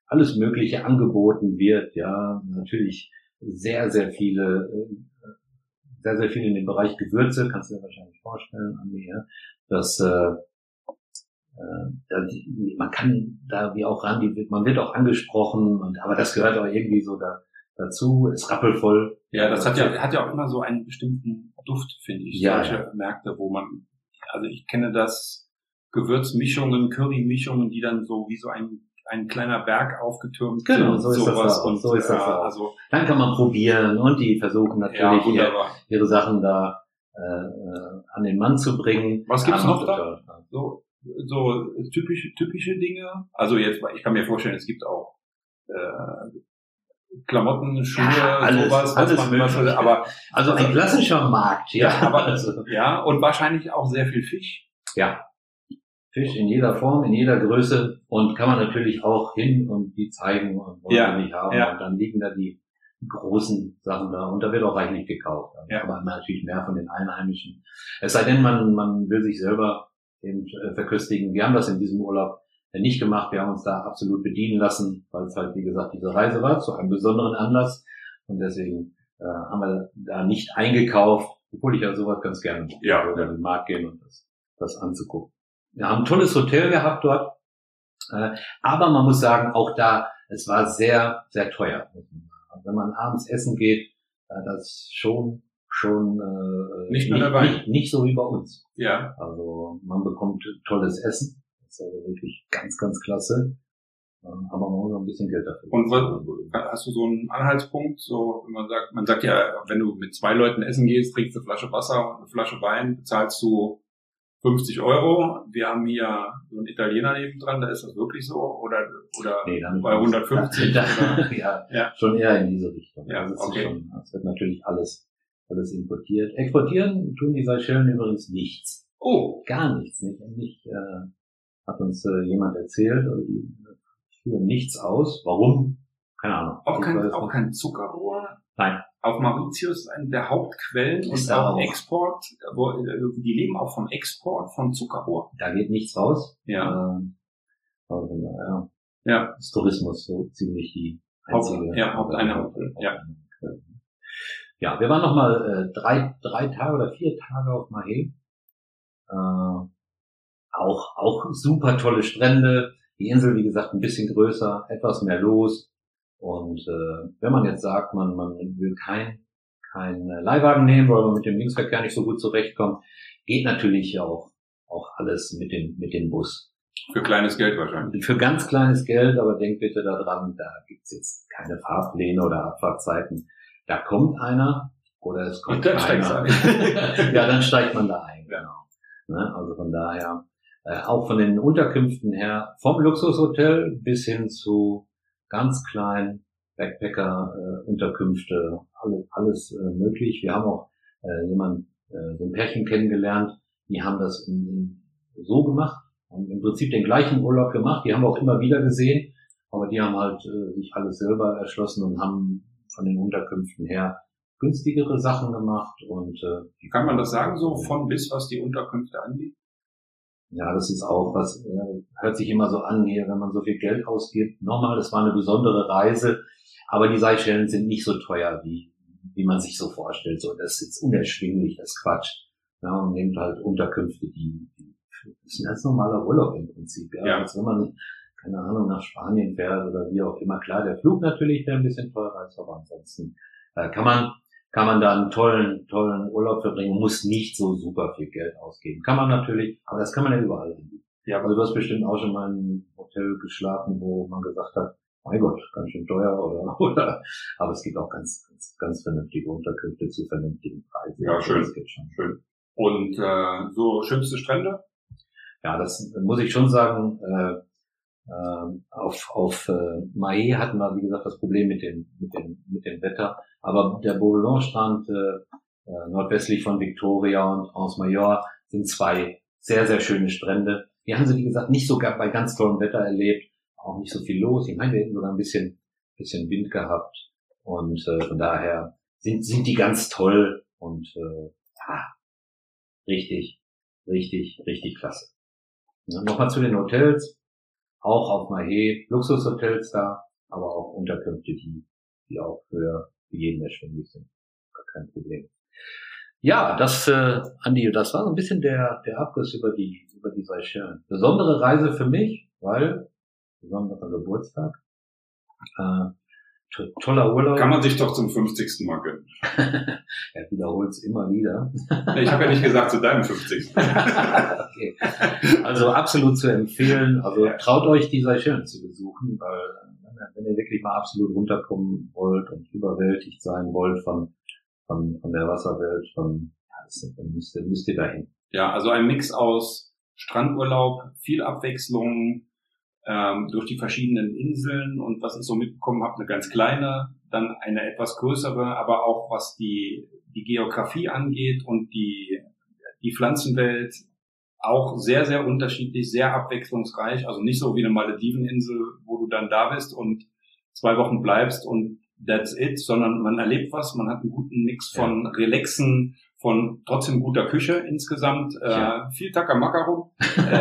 alles Mögliche angeboten wird. Ja, natürlich sehr, sehr viele, äh, sehr, sehr viel in dem Bereich Gewürze, kannst du dir wahrscheinlich vorstellen, Andi, ja, dass äh, äh, man kann da wie auch ran, man wird auch angesprochen, und, aber das gehört auch irgendwie so da, dazu, ist rappelvoll. Ja, das hat ja, hat ja auch immer so einen bestimmten Duft, finde ich. Ja, Solche Märkte, wo man, also ich kenne das Gewürzmischungen, Currymischungen, die dann so wie so ein, ein kleiner Berg aufgetürmt Genau, so ist das sowas auch, und so ist das ja, auch. also Dann kann man probieren und die versuchen ja, natürlich wunderbar. ihre Sachen da äh, äh, an den Mann zu bringen. Was gibt's Ja, noch da? So, so typische, typische Dinge. Also jetzt, ich kann mir vorstellen, es gibt auch äh, Klamotten, Schuhe, Ja, alles, sowas, alles was man so, Mögliche. aber Also ein klassischer Markt, ja. ja, aber also, ja, und wahrscheinlich auch sehr viel Fisch. ja. Fisch in jeder Form, in jeder Größe und kann man natürlich auch hin und die zeigen und wollen Ja, nicht haben. ja. Und dann liegen da die großen Sachen da und da wird auch reichlich gekauft. Also Ja. Aber natürlich mehr von den Einheimischen. Es sei denn, man, man will sich selber eben äh, verköstigen. Wir haben das in diesem Urlaub äh, nicht gemacht. Wir haben uns da absolut bedienen lassen, weil es halt, wie gesagt, diese Reise war zu einem besonderen Anlass. Und deswegen äh, haben wir da nicht eingekauft, obwohl ich ja sowas ganz gerne mache. Ja. In den Markt gehen und das, das anzugucken. Wir haben ein tolles Hotel gehabt dort. Äh, aber man muss sagen, auch da, es war sehr, sehr teuer. Also Wenn man abends essen geht, äh, das ist schon, schon äh, Nicht nur der Wein. nicht, nicht so wie bei uns. Ja, Also man bekommt tolles Essen. Das ist also wirklich ganz, ganz klasse. Ähm, Aber man muss auch ein bisschen Geld dafür. Und was, hast du so einen Anhaltspunkt, so, wenn man sagt, man sagt ja, wenn du mit zwei Leuten essen gehst, trinkst eine Flasche Wasser und eine Flasche Wein, bezahlst du 50 Euro. Wir haben hier so einen Italiener nebendran, da ist das wirklich so, oder, oder, Nee, dann bei 150 Da, <laughs> oder- <laughs> ja, Ja. schon eher in diese Richtung. Ja, es, okay. schon, es wird natürlich alles, alles importiert. Exportieren tun die Seychellen übrigens nichts. oh, Gar nichts. Nicht, nicht äh, hat uns äh, jemand erzählt. Also die führen nichts aus. Warum? Keine Ahnung. auch kein, auch kein Zuckerrohr? Nein. Auf Mauritius eine der Hauptquellen Ist auch. Export, wo, äh, die leben auch vom Export von Zuckerrohr. Da geht nichts raus. Ja, Ähm, also, daher ja, ist Tourismus so ziemlich die Haupt- einzige ja, Haupteinnahme, Haupt- ja. Ja, wir waren noch mal äh, drei, drei Tage oder vier Tage auf Mahé. Äh, auch, auch super tolle Strände. Die Insel, wie gesagt, ein bisschen größer, etwas mehr los. Und äh, wenn man jetzt sagt, man, man will kein, kein äh, Leihwagen nehmen, weil man mit dem Linksverkehr nicht so gut zurechtkommt, geht natürlich auch, auch alles mit dem, mit dem Bus. für kleines Geld wahrscheinlich. Für ganz kleines Geld, aber denkt bitte daran, da gibt's jetzt keine Fahrpläne oder Abfahrtzeiten. Da kommt einer oder es kommt dann steigst du einer. <laughs> ja, dann steigt man da ein. Genau. Ne? Also von daher, äh, auch von den Unterkünften her, vom Luxushotel bis hin zu ganz kleinen Backpacker-Unterkünfte, alles, alles äh, möglich. Wir haben auch äh, jemand, äh, so ein Pärchen kennengelernt, die haben das in, in, so gemacht, haben im Prinzip den gleichen Urlaub gemacht, die haben wir auch immer wieder gesehen, aber die haben halt äh, sich alles selber erschlossen und haben von den Unterkünften her günstigere Sachen gemacht und äh, Kann man das sagen, so von bis, was die Unterkünfte angeht? Ja, das ist auch was, äh, hört sich immer so an hier, wenn man so viel Geld ausgibt. Nochmal, das war eine besondere Reise, aber die Seychellen sind nicht so teuer, wie, wie man sich so vorstellt. So, das ist jetzt unerschwinglich, das ist Quatsch. Ja, und nehmt halt Unterkünfte, die, die das ist ein ganz normaler Urlaub im Prinzip. Ja, Ja. Als wenn man, keine Ahnung, nach Spanien fährt oder wie auch immer. Klar, der Flug natürlich, der ein bisschen teurer ist, aber ansonsten äh, kann man kann man da einen tollen, tollen Urlaub verbringen, muss nicht so super viel Geld ausgeben. Kann man natürlich, aber das kann man ja überall anbieten. Ja, Also du hast bestimmt auch schon mal in einem Hotel geschlafen, wo man gesagt hat, mein Gott, ganz schön teuer <laughs> oder, oder, aber es gibt auch ganz, ganz, ganz vernünftige Unterkünfte zu vernünftigen Preisen. Ja, schön. Das geht schon. schön. Und äh, so schönste Strände? Ja, das muss ich schon sagen, äh, äh, auf, auf äh, Mahé hatten wir, wie gesagt, das Problem mit dem, mit dem, mit dem Wetter. Aber der Beaulon-Strand äh, äh, nordwestlich von Victoria und Anse Major sind zwei sehr, sehr schöne Strände. Die haben sie, wie gesagt, nicht sogar bei ganz tollem Wetter erlebt. Auch nicht so viel los. Ich meine, wir hätten sogar ein bisschen, bisschen Wind gehabt. Und äh, von daher sind, sind die ganz toll und äh, ja, richtig, richtig, richtig klasse. Ja, Nochmal zu den Hotels. Auch auf Mahé Luxushotels da, aber auch Unterkünfte, die, die auch für jeden erschwinglich sind. Gar kein Problem. Ja, das, äh, Andi, das war so ein bisschen der, der Abriss über die, über die Seychellen. Besondere Reise für mich, weil, besonderer Geburtstag, äh, to toller Urlaub. Kann man sich doch zum 50. Mal gönnen. <laughs> er wiederholt es immer wieder. Ich habe ja nicht gesagt zu deinem 50. <laughs> okay. Also absolut zu empfehlen. Also traut euch die Seychellen zu besuchen, weil wenn ihr- wirklich mal absolut runterkommen wollt und überwältigt sein wollt von, von, von der Wasserwelt, von, ja, das, dann müsst ihr, müsst ihr dahin. Ja, also ein Mix aus Strandurlaub, viel Abwechslung, ähm, durch die verschiedenen Inseln und was ich so mitbekommen habe, eine ganz kleine, dann eine etwas größere, aber auch was die, die Geografie angeht und die, die Pflanzenwelt auch sehr, sehr unterschiedlich, sehr abwechslungsreich. Also nicht so wie eine Malediveninsel, wo du dann da bist und zwei Wochen bleibst und that's it, sondern man erlebt was, man hat einen guten Mix von Relaxen, von trotzdem guter Küche insgesamt, äh, viel Takamakarum, äh,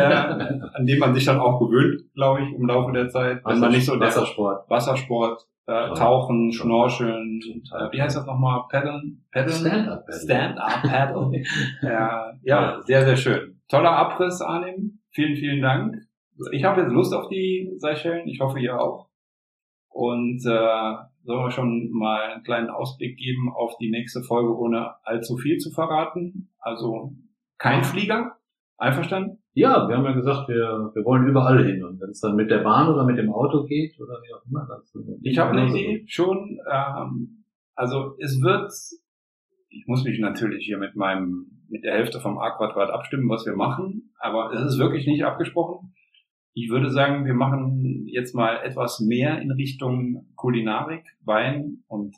an dem man sich dann auch gewöhnt, glaube ich, im Laufe der Zeit. Wenn man nicht so Wassersport, Wassersport, äh, Tauchen, Schnorcheln, äh, wie heißt das nochmal? Paddeln? Paddeln? Stand-up Stand-up Paddle. <laughs> ja, ja, sehr, sehr schön. Toller Abriss, Arnim. Vielen, vielen Dank. Ich habe jetzt Lust auf die Seychellen. Ich hoffe, ihr auch. Und äh, sollen wir schon mal einen kleinen Ausblick geben auf die nächste Folge, ohne allzu viel zu verraten. Also kein Flieger. Einverstanden? Ja, wir haben ja gesagt, wir, wir wollen überall hin. Und wenn es dann mit der Bahn oder mit dem Auto geht oder wie auch immer. Das ich habe eine Idee schon. Ähm, also es wird, ich muss mich natürlich hier mit meinem, mit der Hälfte vom A-Quadrat abstimmen, was wir machen, aber es ist wirklich nicht abgesprochen. Ich würde sagen, wir machen jetzt mal etwas mehr in Richtung Kulinarik, Wein und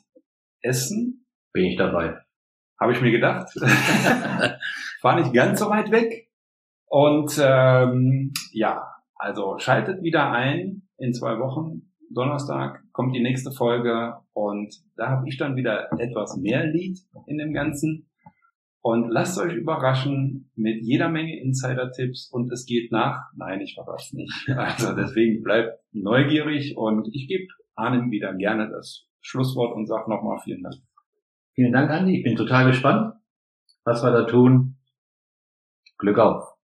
Essen. Bin ich dabei. Habe ich mir gedacht. <laughs> War nicht ganz so weit weg. Und ähm, ja, also schaltet wieder ein in zwei Wochen. Donnerstag kommt die nächste Folge und da habe ich dann wieder etwas mehr Lied in dem Ganzen. Und lasst euch überraschen mit jeder Menge Insider-Tipps und es geht nach. Nein, ich verrate nicht. <laughs> Also deswegen bleibt neugierig und ich gebe Arnim wieder gerne das Schlusswort und sage nochmal vielen Dank. Vielen Dank, Andi. Ich bin total gespannt, was wir da tun. Glück auf.